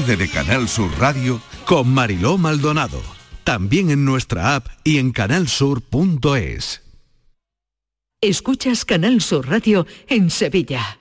De Canal Sur Radio con Mariló Maldonado. También en nuestra app y en canalsur.es. Escuchas Canal Sur Radio en Sevilla.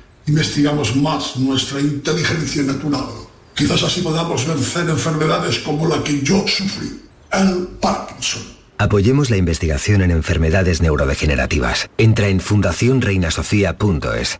investigamos más nuestra inteligencia natural, quizás así podamos vencer enfermedades como la que yo sufrí, el Parkinson. Apoyemos la investigación en enfermedades neurodegenerativas. Entra en fundacionreinasofía.es.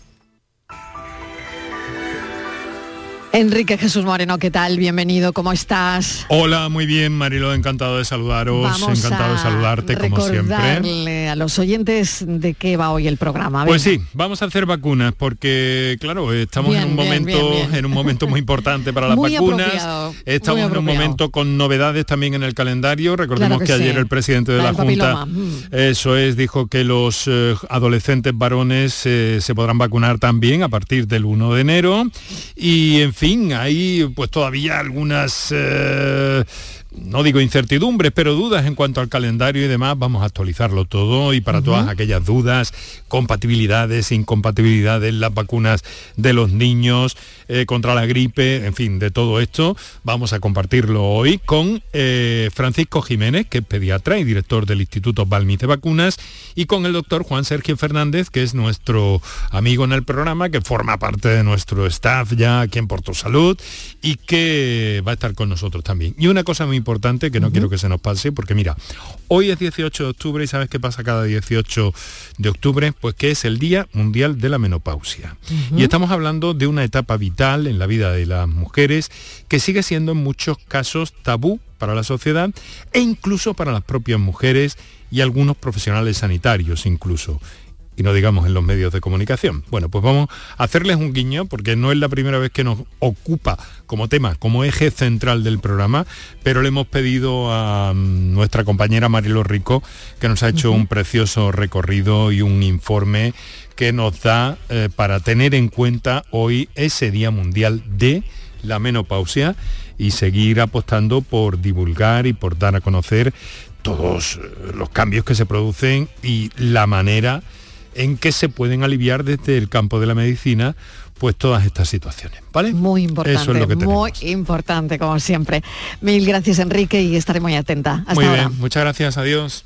Enrique Jesús Moreno, ¿qué tal? Bienvenido, ¿cómo estás? Hola, muy bien, Marilo, encantado de saludaros, Vamos encantado de saludarte como siempre. a los oyentes de qué va hoy el programa. Pues Venga. sí, vamos a hacer vacunas porque claro, estamos Bien, en un bien, momento bien, en un momento muy importante para las <laughs> Muy vacunas. Estamos en un momento con novedades también en el calendario. Recordemos Claro que que, ayer el presidente de La Junta mm. eso es, dijo que los eh, adolescentes varones eh, se podrán vacunar también a partir del 1 de enero y en fin, hay pues todavía algunas eh, no digo incertidumbres, pero dudas en cuanto al calendario y demás, vamos a actualizarlo todo y para todas aquellas dudas, compatibilidades, incompatibilidades, las vacunas de los niños eh, contra la gripe, en fin, de todo esto, vamos a compartirlo hoy con eh, Francisco Jiménez, que es pediatra y director del Instituto Balmis de Vacunas, y con el doctor Juan Sergio Fernández, que es nuestro amigo en el programa, que forma parte de nuestro staff ya aquí en Porto Salud y que va a estar con nosotros también. Y una cosa muy importante que no quiero que se nos pase, porque mira, hoy es 18 de octubre y ¿sabes qué pasa cada 18 de octubre? Pues que es el Día Mundial de la Menopausia. Y estamos hablando de una etapa vital en la vida de las mujeres que sigue siendo en muchos casos tabú para la sociedad e incluso para las propias mujeres y algunos profesionales sanitarios incluso y no digamos en los medios de comunicación. Bueno, pues vamos a hacerles un guiño porque no es la primera vez que nos ocupa como tema, como eje central del programa, pero le hemos pedido a mm, nuestra compañera Marilo Rico que nos ha hecho un precioso recorrido y un informe que nos da eh, para tener en cuenta hoy ese Día Mundial de la Menopausia y seguir apostando por divulgar y por dar a conocer todos eh, los cambios que se producen y la manera en que se pueden aliviar desde el campo de la medicina pues todas estas situaciones, ¿vale? Muy importante, Eso es lo que muy importante, como siempre. Mil gracias, Enrique, y estaré muy atenta. Hasta Muy ahora. bien, muchas gracias, adiós.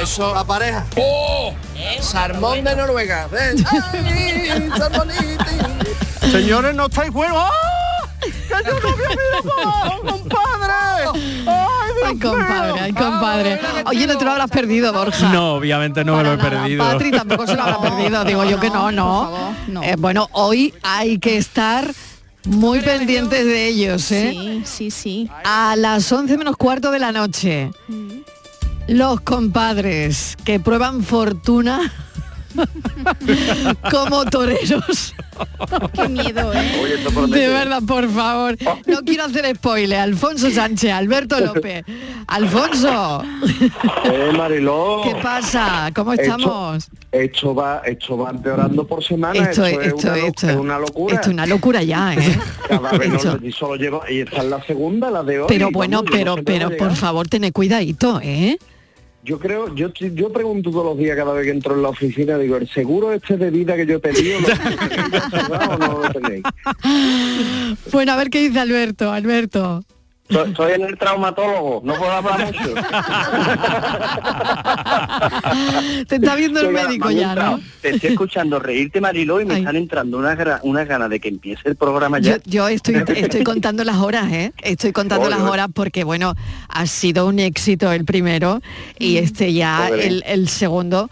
eso. La pareja. Salmón de Noruega. Ven. <laughs> Ay, salmoniti. Señores, no estáis buenos. ¡Ah! ¡Que yo no había visto, <laughs> compadre! ¡Ay, Dios Ay, compadre, ay, compadre. Oye, no te lo habrás perdido, Borja. No, obviamente no me lo he perdido. Patri tampoco se lo habrá perdido, digo yo que no, no. Eh, bueno, hoy hay que estar muy pendientes de ellos, ¿eh? Sí, sí, sí. A las 11 menos cuarto de la noche, los compadres que prueban fortuna <laughs> como toreros. Qué miedo, ¿eh? De verdad, por favor. No quiero hacer spoiler. Alfonso Sánchez, Alberto López. Alfonso, Eh, Mariló. ¿qué pasa? ¿Cómo estamos? Esto va, esto va empeorando por semana. Esto, Esto, es- esto, es, una, esto. es una locura. Esto es una locura ya, ¿eh? <laughs> Cada vez no- y solo llevo, y esta es la segunda, la de hoy. Pero bueno, vamos, yo no pero, sé pero por favor, ten cuidadito, ¿eh? Yo creo, yo, yo pregunto todos los días cada vez que entro en la oficina, digo, ¿el seguro este de vida que yo he pedido lo <laughs> tenéis o no lo tenéis? Bueno, a ver qué dice Alberto, Alberto. Soy, soy en el traumatólogo, no puedo hablar mucho. Te está viendo el médico ya. Te estoy escuchando reírte, Mariló, y me están entrando unas unas ganas de que empiece el programa Yo, ya. yo estoy, estoy contando las horas, ¿eh? Estoy contando Oye, las horas porque, bueno, ha sido un éxito el primero y este ya el, el segundo.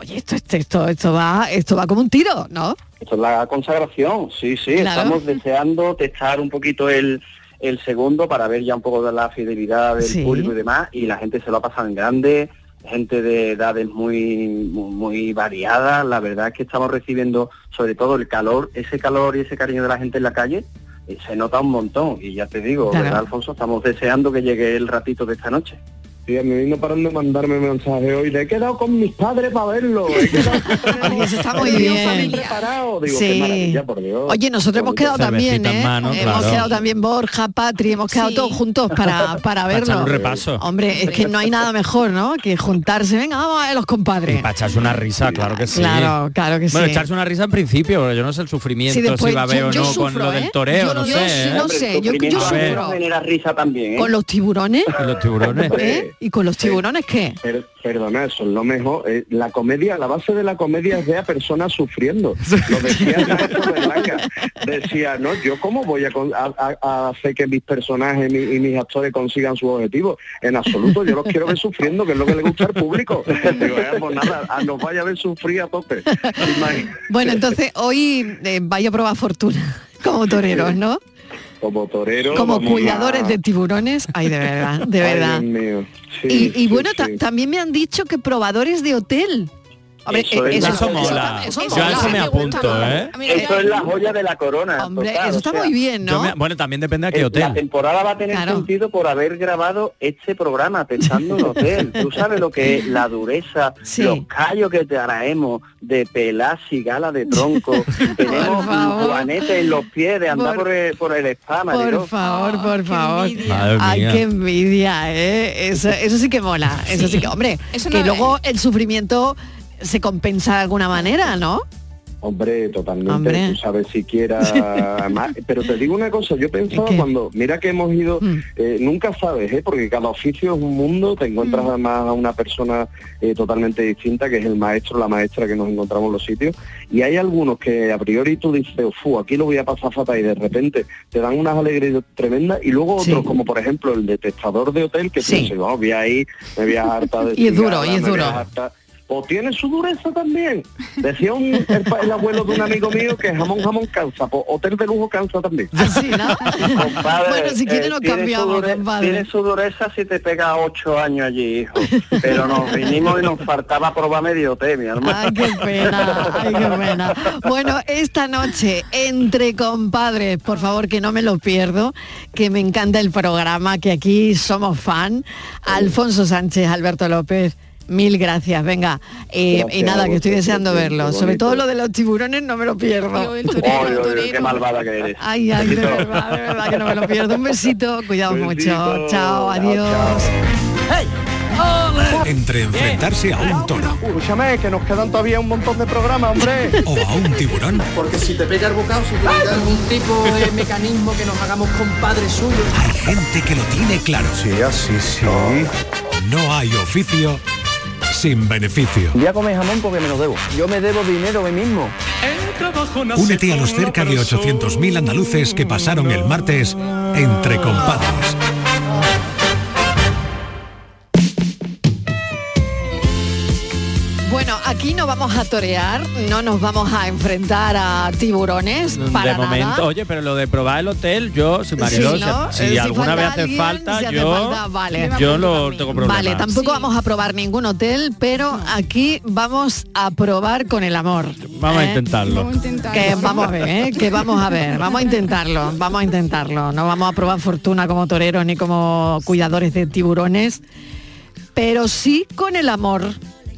Oye, esto, esto, esto, esto va, esto va como un tiro, ¿no? Esto es la consagración, sí, sí. Claro. Estamos deseando testar un poquito el, el segundo para ver ya un poco de la fidelidad del Sí. público y demás. Y la gente se lo ha pasado en grande, gente de edades muy, muy, muy variadas. La verdad es que estamos recibiendo sobre todo el calor, ese calor y ese cariño de la gente en la calle. eh, Se nota un montón y ya te digo, Claro. ¿verdad, Alfonso? Estamos deseando que llegue el ratito de esta noche. Mí vino parando de mandarme mensaje hoy. de, He quedado con mis padres para verlo. He quedado Eso está muy bien. preparado. Digo, Sí. qué maravilla, por Dios. Oye, nosotros hemos quedado también, ¿eh? mano, hemos claro. quedado también Borja, Patri, hemos quedado todos juntos para, para verlo. un repaso. Hombre, es que no hay nada mejor, ¿no? Que juntarse, venga, vamos a ver los compadres. Para echarse una risa, claro que sí. Claro, claro que Bueno, sí. echarse una risa en principio, yo no sé el sufrimiento Sí, después si va a haber yo- o no con lo ¿eh? del toreo, Yo no, sé. ¿eh? no sé, yo- ver, sufro. genera risa también, ¿eh? Con los tiburones. ¿Y los tiburones? ¿Eh? ¿Y con los tiburones qué? Per- perdona, eso es lo mejor. Eh, la comedia, la base de la comedia es ver a personas sufriendo. <laughs> Lo decía Berlanga. Decía, no, yo cómo voy a, con- a- a- a hacer que mis personajes mi- y mis actores consigan sus objetivos. En absoluto, yo los quiero ver sufriendo, que es lo que le gusta al público. <laughs> Digo, eh, pues nada, a- nos vaya a ver sufrir a tope. <laughs> Imagínate. Bueno, entonces hoy eh, vaya a probar fortuna como toreros, ¿no? Como torero. Como cuidadores a- de tiburones. Ay, de verdad, de Ay, verdad. Dios mío. Sí, y y sí, bueno, sí. también me han dicho que probadores de hotel. Hombre, Eso eh, es eso, la- eso mola. eso Yo a eso me apunto, ¿eh? Eso es la joya de la corona. Hombre, total, eso o está sea, muy bien, ¿no? me- bueno, también depende de qué Eh, La hotel. temporada va a tener Claro. sentido por haber grabado este programa pensando en hotel. <laughs> Tú sabes lo que es la dureza, Sí. los callos que te traemos de pelas y gala de tronco. <laughs> Tenemos favor. juanete en los pies de andar Por- por, el, por el spa, Por favor, por favor. Ay, qué envidia, ¿eh? Eso, eso sí que mola. Eso sí que, hombre, Eso que no- luego el sufrimiento se compensa de alguna manera, ¿no? Hombre, totalmente, Hombre. tú sabes siquiera <laughs> más. Pero te digo una cosa, yo pensaba ¿Qué? cuando, mira que hemos ido, Mm. eh, nunca sabes, ¿eh? porque cada oficio es un mundo, te encuentras además a una persona eh, totalmente distinta, que es el maestro, la maestra que nos encontramos en los sitios, y hay algunos que a priori tú dices, fu, aquí lo voy a pasar fatal, y de repente te dan unas alegrías tremendas, y luego Sí. otros, como por ejemplo el detectador de hotel, que Sí. dices, vamos, voy ahí, me voy a hartar de <laughs> Y es duro, y es duro. O tiene su dureza también. Decía un, el, abuelo de un amigo mío que jamón jamón cansa, pues hotel de lujo cansa también. Así, ¿no? Compadre, Bueno, si quiere eh, nos su cambiamos, compadre. Tiene su dureza si te pega ocho años allí, hijo. Pero nos vinimos y nos faltaba probar medio té, mi hermano. Ay, qué pena, ay, qué pena. Bueno, esta noche, entre compadres, por favor, que no me lo pierdo, que me encanta el programa, que aquí somos fan. Alfonso Sánchez, Alberto López. Mil gracias, venga. Eh, y Gracias nada, que estoy deseando verlo. Sobre todo lo de los tiburones no me lo pierdo. Oy, qué malvada que eres. Ay, ay, de verdad, de verdad que no me lo pierdo. Un besito, cuidaos mucho. Chao, adiós. Entre enfrentarse a un toro Escúchame, que nos quedan todavía un montón de programas, hombre. o a un tiburón, Porque si te pega el bocado, si te pega algún tipo de mecanismo que nos hagamos compadres suyos. hay gente que lo tiene claro. Sí, así, sí. No hay oficio sin beneficio. Voy a comer jamón porque me lo debo. Yo me debo dinero a mí mismo. Únete a los cerca de 800.000 andaluces que pasaron el martes entre compadres. Bueno, aquí no vamos a torear, no nos vamos a enfrentar a tiburones para de momento, nada. oye, pero lo de probar el hotel, yo, si Mariló, Sí, ¿no? si, Eh, si si alguna vez falta hace alguien, falta, si yo, falta, vale. yo lo tengo problemas. Vale, tampoco vamos a probar ningún hotel, pero aquí vamos a probar con el amor. Vamos a ¿eh? intentarlo. Que vamos a ver, ¿eh? que vamos a ver, vamos a intentarlo, vamos a intentarlo. No vamos a probar fortuna como toreros ni como cuidadores de tiburones, pero sí con el amor.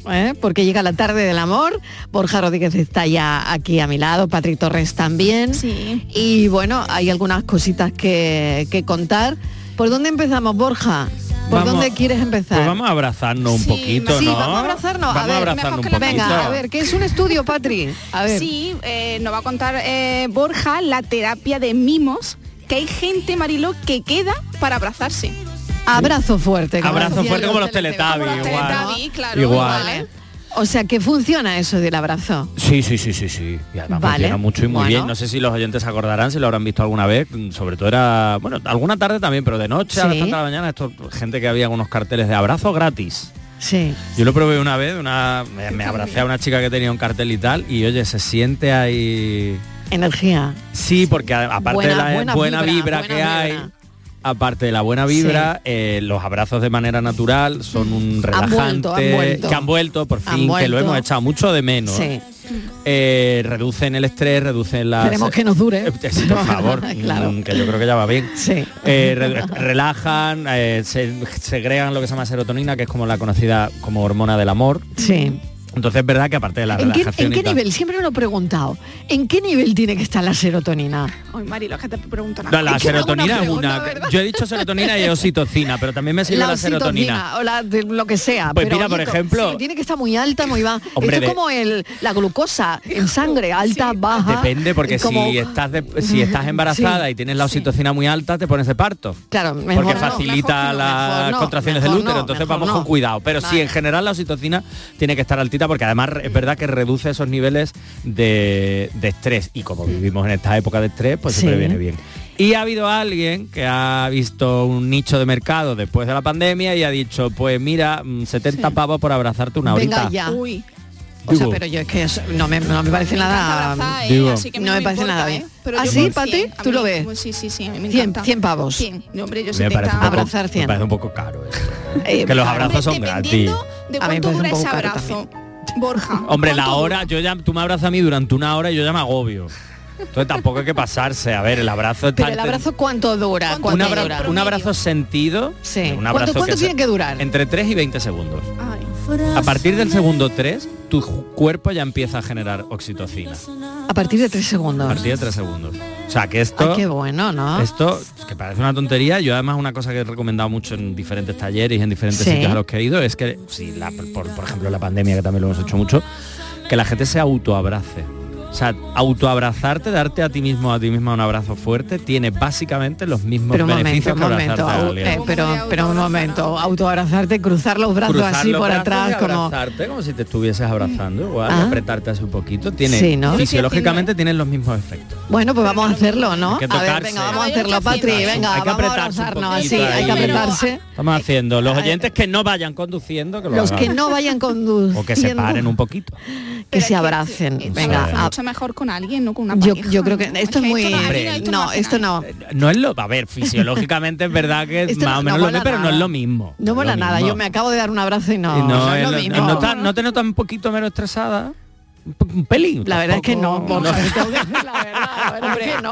¿eh? porque llega la tarde del amor. Borja Rodríguez está ya aquí a mi lado, Patrick Torres también. Sí. Y bueno, hay algunas cositas que, que contar. ¿Por dónde empezamos, Borja? ¿Por dónde quieres empezar? Pues vamos a abrazarnos un poquito. Sí, vamos a abrazarnos. A ver, mejor que un. Venga, a ver, ¿qué es un estudio, Patri? A ver. Sí, eh, nos va a contar eh, Borja la terapia de mimos, que hay gente, Marilo, que queda para abrazarse. Abrazo fuerte. Abrazo fuerte como los los igual. Claro, ¿eh? ¿eh? O sea, que funciona eso del abrazo. Sí, sí, sí, sí, sí. Y además vale. funciona mucho y muy bien. No sé si los oyentes acordarán, si lo habrán visto alguna vez. Sobre todo era, bueno, alguna tarde también, pero de noche sí. a las tantas de la mañana, esto, gente que había unos carteles de abrazo gratis. Sí. Yo lo probé una vez, una, me, abracé a una chica que tenía un cartel y tal, y oye, se siente ahí energía. Sí, porque aparte de la buena, vibra, que hay, aparte de la buena vibra, eh, los abrazos de manera natural son un relajante. Que han vuelto, por fin, que lo hemos echado mucho de menos. Sí. Eh, reducen el estrés, reducen la... Queremos que nos dure. <laughs> Sí, por <laughs> favor, <laughs> mm, que yo creo que ya va bien. Sí. Eh, relajan, eh, se, segregan lo que se llama serotonina, que es como la conocida como hormona del amor. Sí. Entonces es verdad que aparte de la ¿En relajación ¿En qué nivel? Siempre me lo he preguntado. ¿En qué nivel tiene que estar la serotonina? Ay, Mari, la gente pregunta La, la serotonina es una. Yo he dicho serotonina y oxitocina, pero también me sirve la, la serotonina. O la de, lo que sea. Pues pero, mira, por ejemplo. Tiene que estar muy alta, muy baja. Hombre, Esto es como el, la glucosa en sangre, alta, baja. Depende, porque si estás si estás embarazada y tienes la oxitocina muy alta, te pones de parto. Claro, Porque facilita las contracciones del útero. Entonces vamos con cuidado. Pero si en general la oxitocina tiene que estar altita porque además es verdad que reduce esos niveles de, de estrés y como vivimos en esta época de estrés, pues sí. siempre viene bien. Y ha habido alguien que ha visto un nicho de mercado después de la pandemia y ha dicho, pues mira, mm, 70 sí. pavos por abrazarte una horita. Venga ya. Uy. O Digo. sea, pero yo es que no, me, no me parece me nada... Eh, así que no, no me, me parece importa, nada ¿eh? bien. ¿eh? Pati? ¿Tú mí, lo ves? Sí, sí, sí. Me 100, 100 pavos. 100. No, hombre, yo 70. Poco, abrazar 100. Me parece un poco caro eso. eh, que los abrazos son gratis. de cuánto abrazo. También. Borja. Hombre, la hora, yo ya, tú me abrazas a mí durante una hora y yo ya me agobio. Entonces tampoco hay que pasarse. A ver, el abrazo está... Pero el abrazo cuánto dura? ¿Cuánto un, abra un, abrazo sentido. Sí. Un abrazo ¿Cuánto, tiene que durar? Entre 3 y 20 segundos. A partir del segundo 3, tu cuerpo ya empieza a generar oxitocina. A partir de 3 segundos. A partir de 3 segundos. O sea, que esto... Qué bueno, ¿no? Esto, que parece una tontería, yo además una cosa que he recomendado mucho en diferentes talleres y en diferentes sitios a los que he ido es que, si la, por, por ejemplo la pandemia, que también lo hemos hecho mucho, que la gente se autoabrace. O sea, autoabrazarte, darte a ti mismo, a ti misma un abrazo fuerte, tiene básicamente los mismos pero beneficios momento, que abrazarte momento, eh, pero, un momento, autoabrazarte, cruzar los brazos así por atrás. Como... Si te estuvieses abrazando, igual, ah. apretarte así un poquito. Tiene, sí, ¿no? Fisiológicamente tienen los mismos efectos. Bueno, pues vamos a hacerlo, ¿no? Que a ver, venga, vamos a hacerlo, Patri, venga, hay que vamos hay que apretarse. Estamos haciendo, los oyentes que no vayan conduciendo, que lo Los que no vayan conduciendo. O que se paren un poquito. Que se abracen, venga, mejor con alguien, no con una pareja. Yo, creo que ¿no? esto es, muy... No, esto no, eh, no es lo... A ver, fisiológicamente es <laughs> verdad que es más o menos lo mismo, pero no es lo mismo. No mola nada, yo me acabo de dar un abrazo y no, no, es, lo, mismo. No te notas un poquito menos estresada un pelín. La verdad es que no,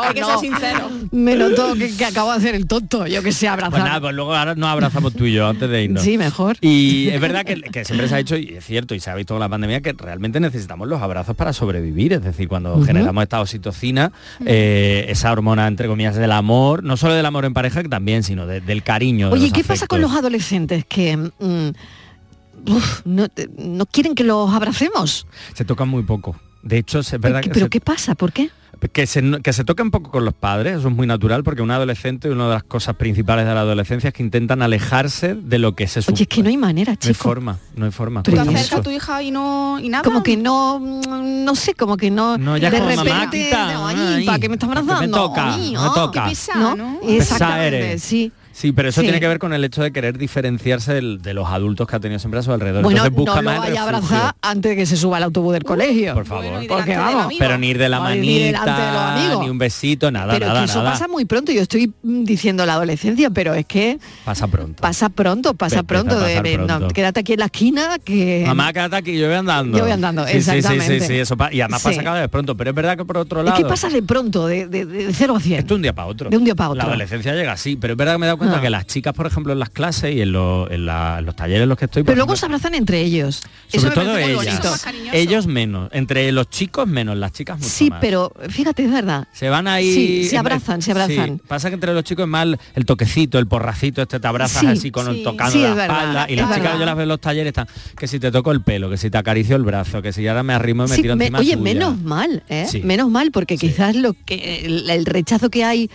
hay que ser sincero. Me noto que, acabo de hacer el tonto, yo que sé, abrazar. Pues nada, pues luego ahora nos abrazamos tú y yo antes de irnos. Sí, mejor. Y es verdad que, siempre se ha hecho, y es cierto, y se ha visto con la pandemia, que realmente necesitamos los abrazos para sobrevivir. Es decir, cuando generamos esta oxitocina, eh, esa hormona, entre comillas, del amor, no solo del amor en pareja, que también, sino del cariño. Oye, ¿qué pasa con los adolescentes que... Mm, no, no, quieren que los abracemos. Se tocan muy poco. De hecho, es verdad que... ¿Pero qué pasa? ¿Por qué? Que se, que se toca un poco con los padres, eso es muy natural, porque un adolescente, una de las cosas principales de la adolescencia es que intentan alejarse de lo que se supone. Oye, es que no hay manera, chico. No hay forma, no hay forma. ¿Tú acercas a tu hija y no? Como que no, no sé, como que no... No, ya de repente, ¿para qué me estás abrazando? Me toca, toca. ¿no? ¿no? Exactamente, sí. Sí, pero eso tiene que ver con el hecho de querer diferenciarse de los adultos que ha tenido siempre a su alrededor. Bueno, busca no más vaya abrazar antes de que se suba al autobús del colegio. Por favor. Pero ni ir de la manita, ni, un besito, nada, pero nada, que eso pasa muy pronto. Yo estoy diciendo la adolescencia, pero es que... Pasa pronto. Pasa pronto, pasa pronto. Quédate aquí en la esquina que... Mamá, quédate aquí, yo voy andando. Yo voy andando, sí, exactamente. Sí, sí, sí, Y además pasa cada vez pronto, pero es verdad que por otro lado... Es que pasa de pronto, de, de, 0 a 100. Esto un día para otro. De un día para otro. La adolescencia llega, sí, pero es verdad que me he dado cuenta Ah. que las chicas, por ejemplo, en las clases y en, los talleres en los que estoy... Pero luego se abrazan entre ellos. Sobre todo ellas. Ellos menos. Entre los chicos menos, las chicas mucho Sí, pero fíjate, es verdad. Se van ahí... Sí, se abrazan, se abrazan. Pasa que entre los chicos es mal el toquecito, el porracito, este te abrazas así con el tocando la espalda. Y las chicas yo las veo en los talleres están que si te toco el pelo, que si te acaricio el brazo, que si ahora me arrimo y me tiro me, encima Oye, menos mal, ¿eh? Menos mal, porque quizás lo que el rechazo que hay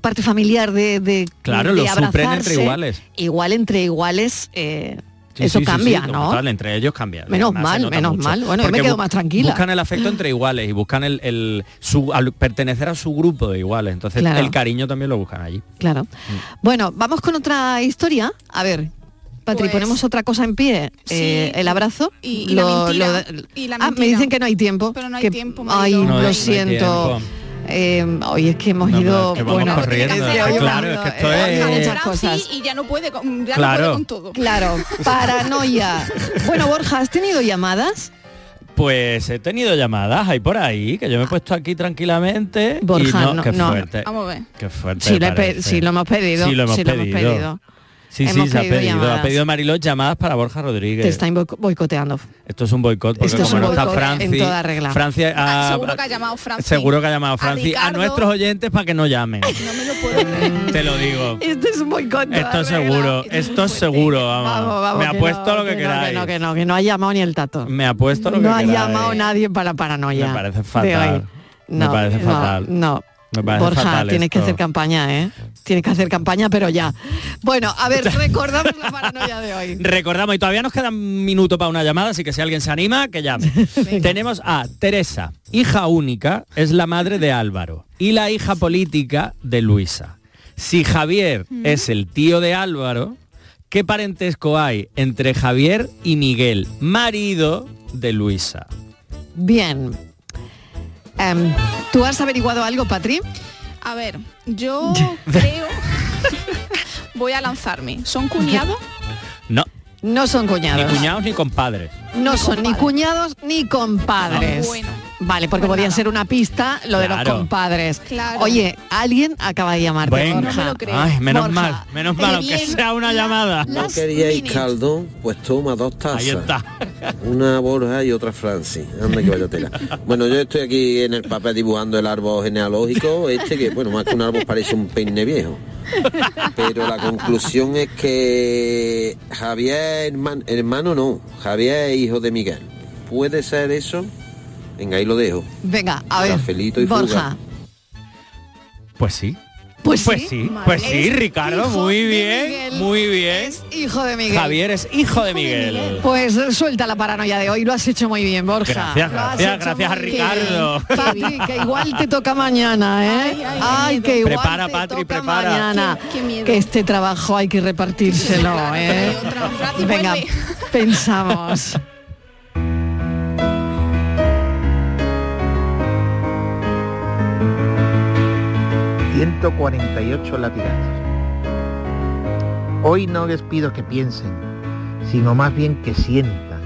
parte familiar de, de Claro, de lo suplen entre abrazarse, iguales. Igual entre iguales, eh, Sí, eso sí, cambia, sí, ¿no? como tal, entre ellos cambia. Menos mal, menos mucho. mal. Bueno, yo me quedo más tranquila. Buscan el afecto entre iguales y buscan el, el- su, al pertenecer a su grupo de iguales. Entonces Claro. el cariño también lo buscan allí. Claro. Mm. Bueno, vamos con otra historia. A ver, Patri, Pues- ponemos otra cosa en pie. Eh, el abrazo. Y- y la mentira, y la Ah, me mentira. dicen que no hay tiempo. Pero no hay que- tiempo, Ay, marido. No lo hay siento. tiempo. Eh, hoy es que hemos No, ido es que bueno, corriendo. es que Claro, hoy claro, hemos es que ido, esto eh, es- muchas cosas. y ya no puede con, ya Claro. no puede con todo. Claro, paranoia. Bueno, Borja, ¿has tenido llamadas? Pues he tenido llamadas ahí por ahí, que yo me he puesto aquí tranquilamente. Borja, y no, no, qué no. fuerte. Vamos a ver. Qué fuerte. Sí, lo, sí, hemos pedido. Sí, lo hemos sí, pedido. pedido. Sí, sí, se ha pedido llamadas. Ha pedido Mariló llamadas para Borja Rodríguez. Te están boico- boicoteando. Esto es un boicot, porque Esto es como un no está boicot Franci, en toda regla. Francia ha- Seguro que ha llamado Francis. seguro que ha llamado a Franci a, nuestros oyentes para que no llamen. No me lo puedo creer. <laughs> Te lo digo. Esto es un boicot. Esto es seguro, esto es seguro, vamos. Vamos, vamos, Me que apuesto no, lo que, que no, queráis. Que no, que no, que no ha llamado ni el tato. Me apuesto lo que No ha queráis. llamado nadie para paranoia. Me parece fatal. hoy. Me No, parece no, fatal. No. Borja, tienes que hacer campaña, ¿eh? Tienes que hacer campaña, pero ya. Bueno, a ver, <laughs> recordamos la paranoia de hoy. Recordamos, y todavía nos queda un minuto para una llamada, así que si alguien se anima, que llame. <laughs> Tenemos a Teresa, hija única, es la madre de Álvaro, y la hija política de Luisa. Si Javier es el tío de Álvaro, ¿qué parentesco hay entre Javier y Miguel, marido de Luisa? Bien. Em, ¿Tú has averiguado algo, Patri? A ver, yo <laughs> creo <laughs> voy a lanzarme. ¿Son cuñados? No, No son ni cuñados. cuñados ni compadres. No son ni cuñados ni compadres. Bueno. Vale, porque podría ser una pista lo de los compadres. Claro. Oye, alguien acaba de llamarte. Venga. Borja. No me lo creo. Ay, menos Borja, mal, menos mal, qué aunque sea una llamada. ¿No queríais caldo? Pues toma dos tazas. Ahí está. Una Borja y otra Francis. Anda que vaya tela. Bueno, yo estoy aquí en el papel dibujando el árbol genealógico, este que, bueno, más que un árbol parece un peine viejo. Pero la conclusión es que Javier, hermano, hermano no, Javier es hijo de Miguel. ¿Puede ser eso? Venga, ahí lo dejo. Venga, a ver. Cafelito y Borja. fuga. Pues sí. Pues, Pues sí. sí, pues sí, Ricardo, muy bien, Miguel. muy bien. Es hijo de Miguel. Javier es hijo de Miguel. Pues suelta la paranoia de hoy, lo has hecho muy bien, Borja. Gracias, gracias, gracias a Ricardo. Patri, <laughs> que igual te toca mañana, ¿eh? Ay, que igual Prepara, te Patri, toca prepara. mañana. Qué- qué miedo. Que este trabajo hay que repartírselo, <laughs> ¿eh? Venga, pensamos. <laughs> 148 latigazos. Hoy no les pido que piensen, sino más bien que sientan.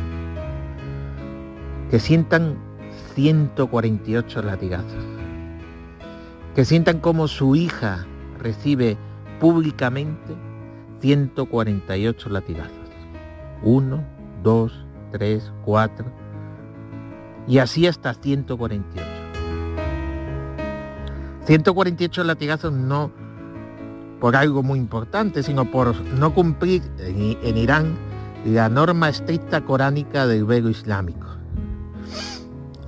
Que sientan 148 latigazos. Que sientan como su hija recibe públicamente 148 latigazos. Uno, dos, tres, cuatro. Y así hasta 148. 148 latigazos no por algo muy importante, sino por no cumplir en, Irán la norma estricta coránica del velo islámico.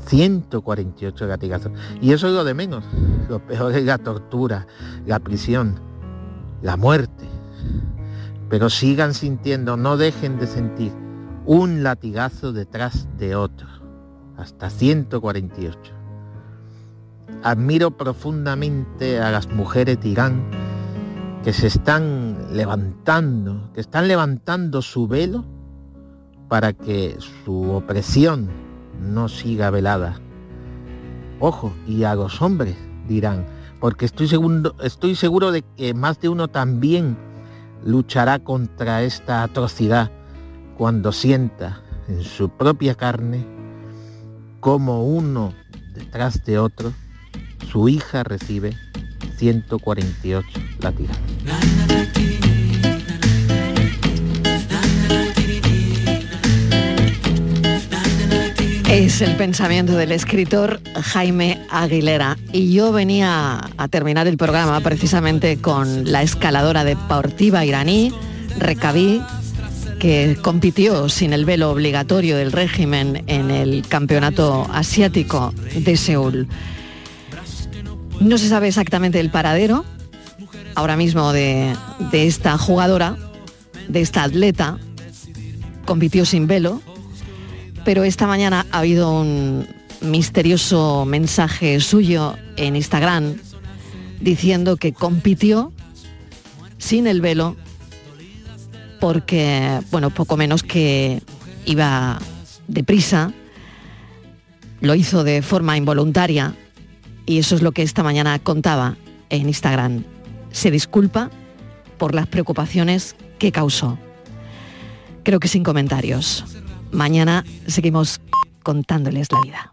148 latigazos. Y eso es lo de menos. Lo peor es la tortura, la prisión, la muerte. Pero sigan sintiendo, no dejen de sentir un latigazo detrás de otro. Hasta 148. Admiro profundamente a las mujeres de Irán que se están levantando, que están levantando su velo para que su opresión no siga velada. Ojo, y a los hombres dirán, porque estoy seguro, estoy seguro de que más de uno también luchará contra esta atrocidad cuando sienta en su propia carne como uno detrás de otro su hija recibe 148 latigazos. Es el pensamiento del escritor Jaime Aguilera. Y yo venía a terminar el programa precisamente con la escaladora deportiva iraní, Rekabi, que compitió sin el velo obligatorio del régimen en el Campeonato Asiático de Seúl. No se sabe exactamente el paradero ahora mismo de, esta jugadora, de esta atleta, compitió sin velo, pero esta mañana ha habido un misterioso mensaje suyo en Instagram diciendo que compitió sin el velo porque, bueno, poco menos que iba deprisa, lo hizo de forma involuntaria y eso es lo que esta mañana contaba en Instagram. Se disculpa por las preocupaciones que causó. Creo que sin comentarios. Mañana seguimos contándoles la vida.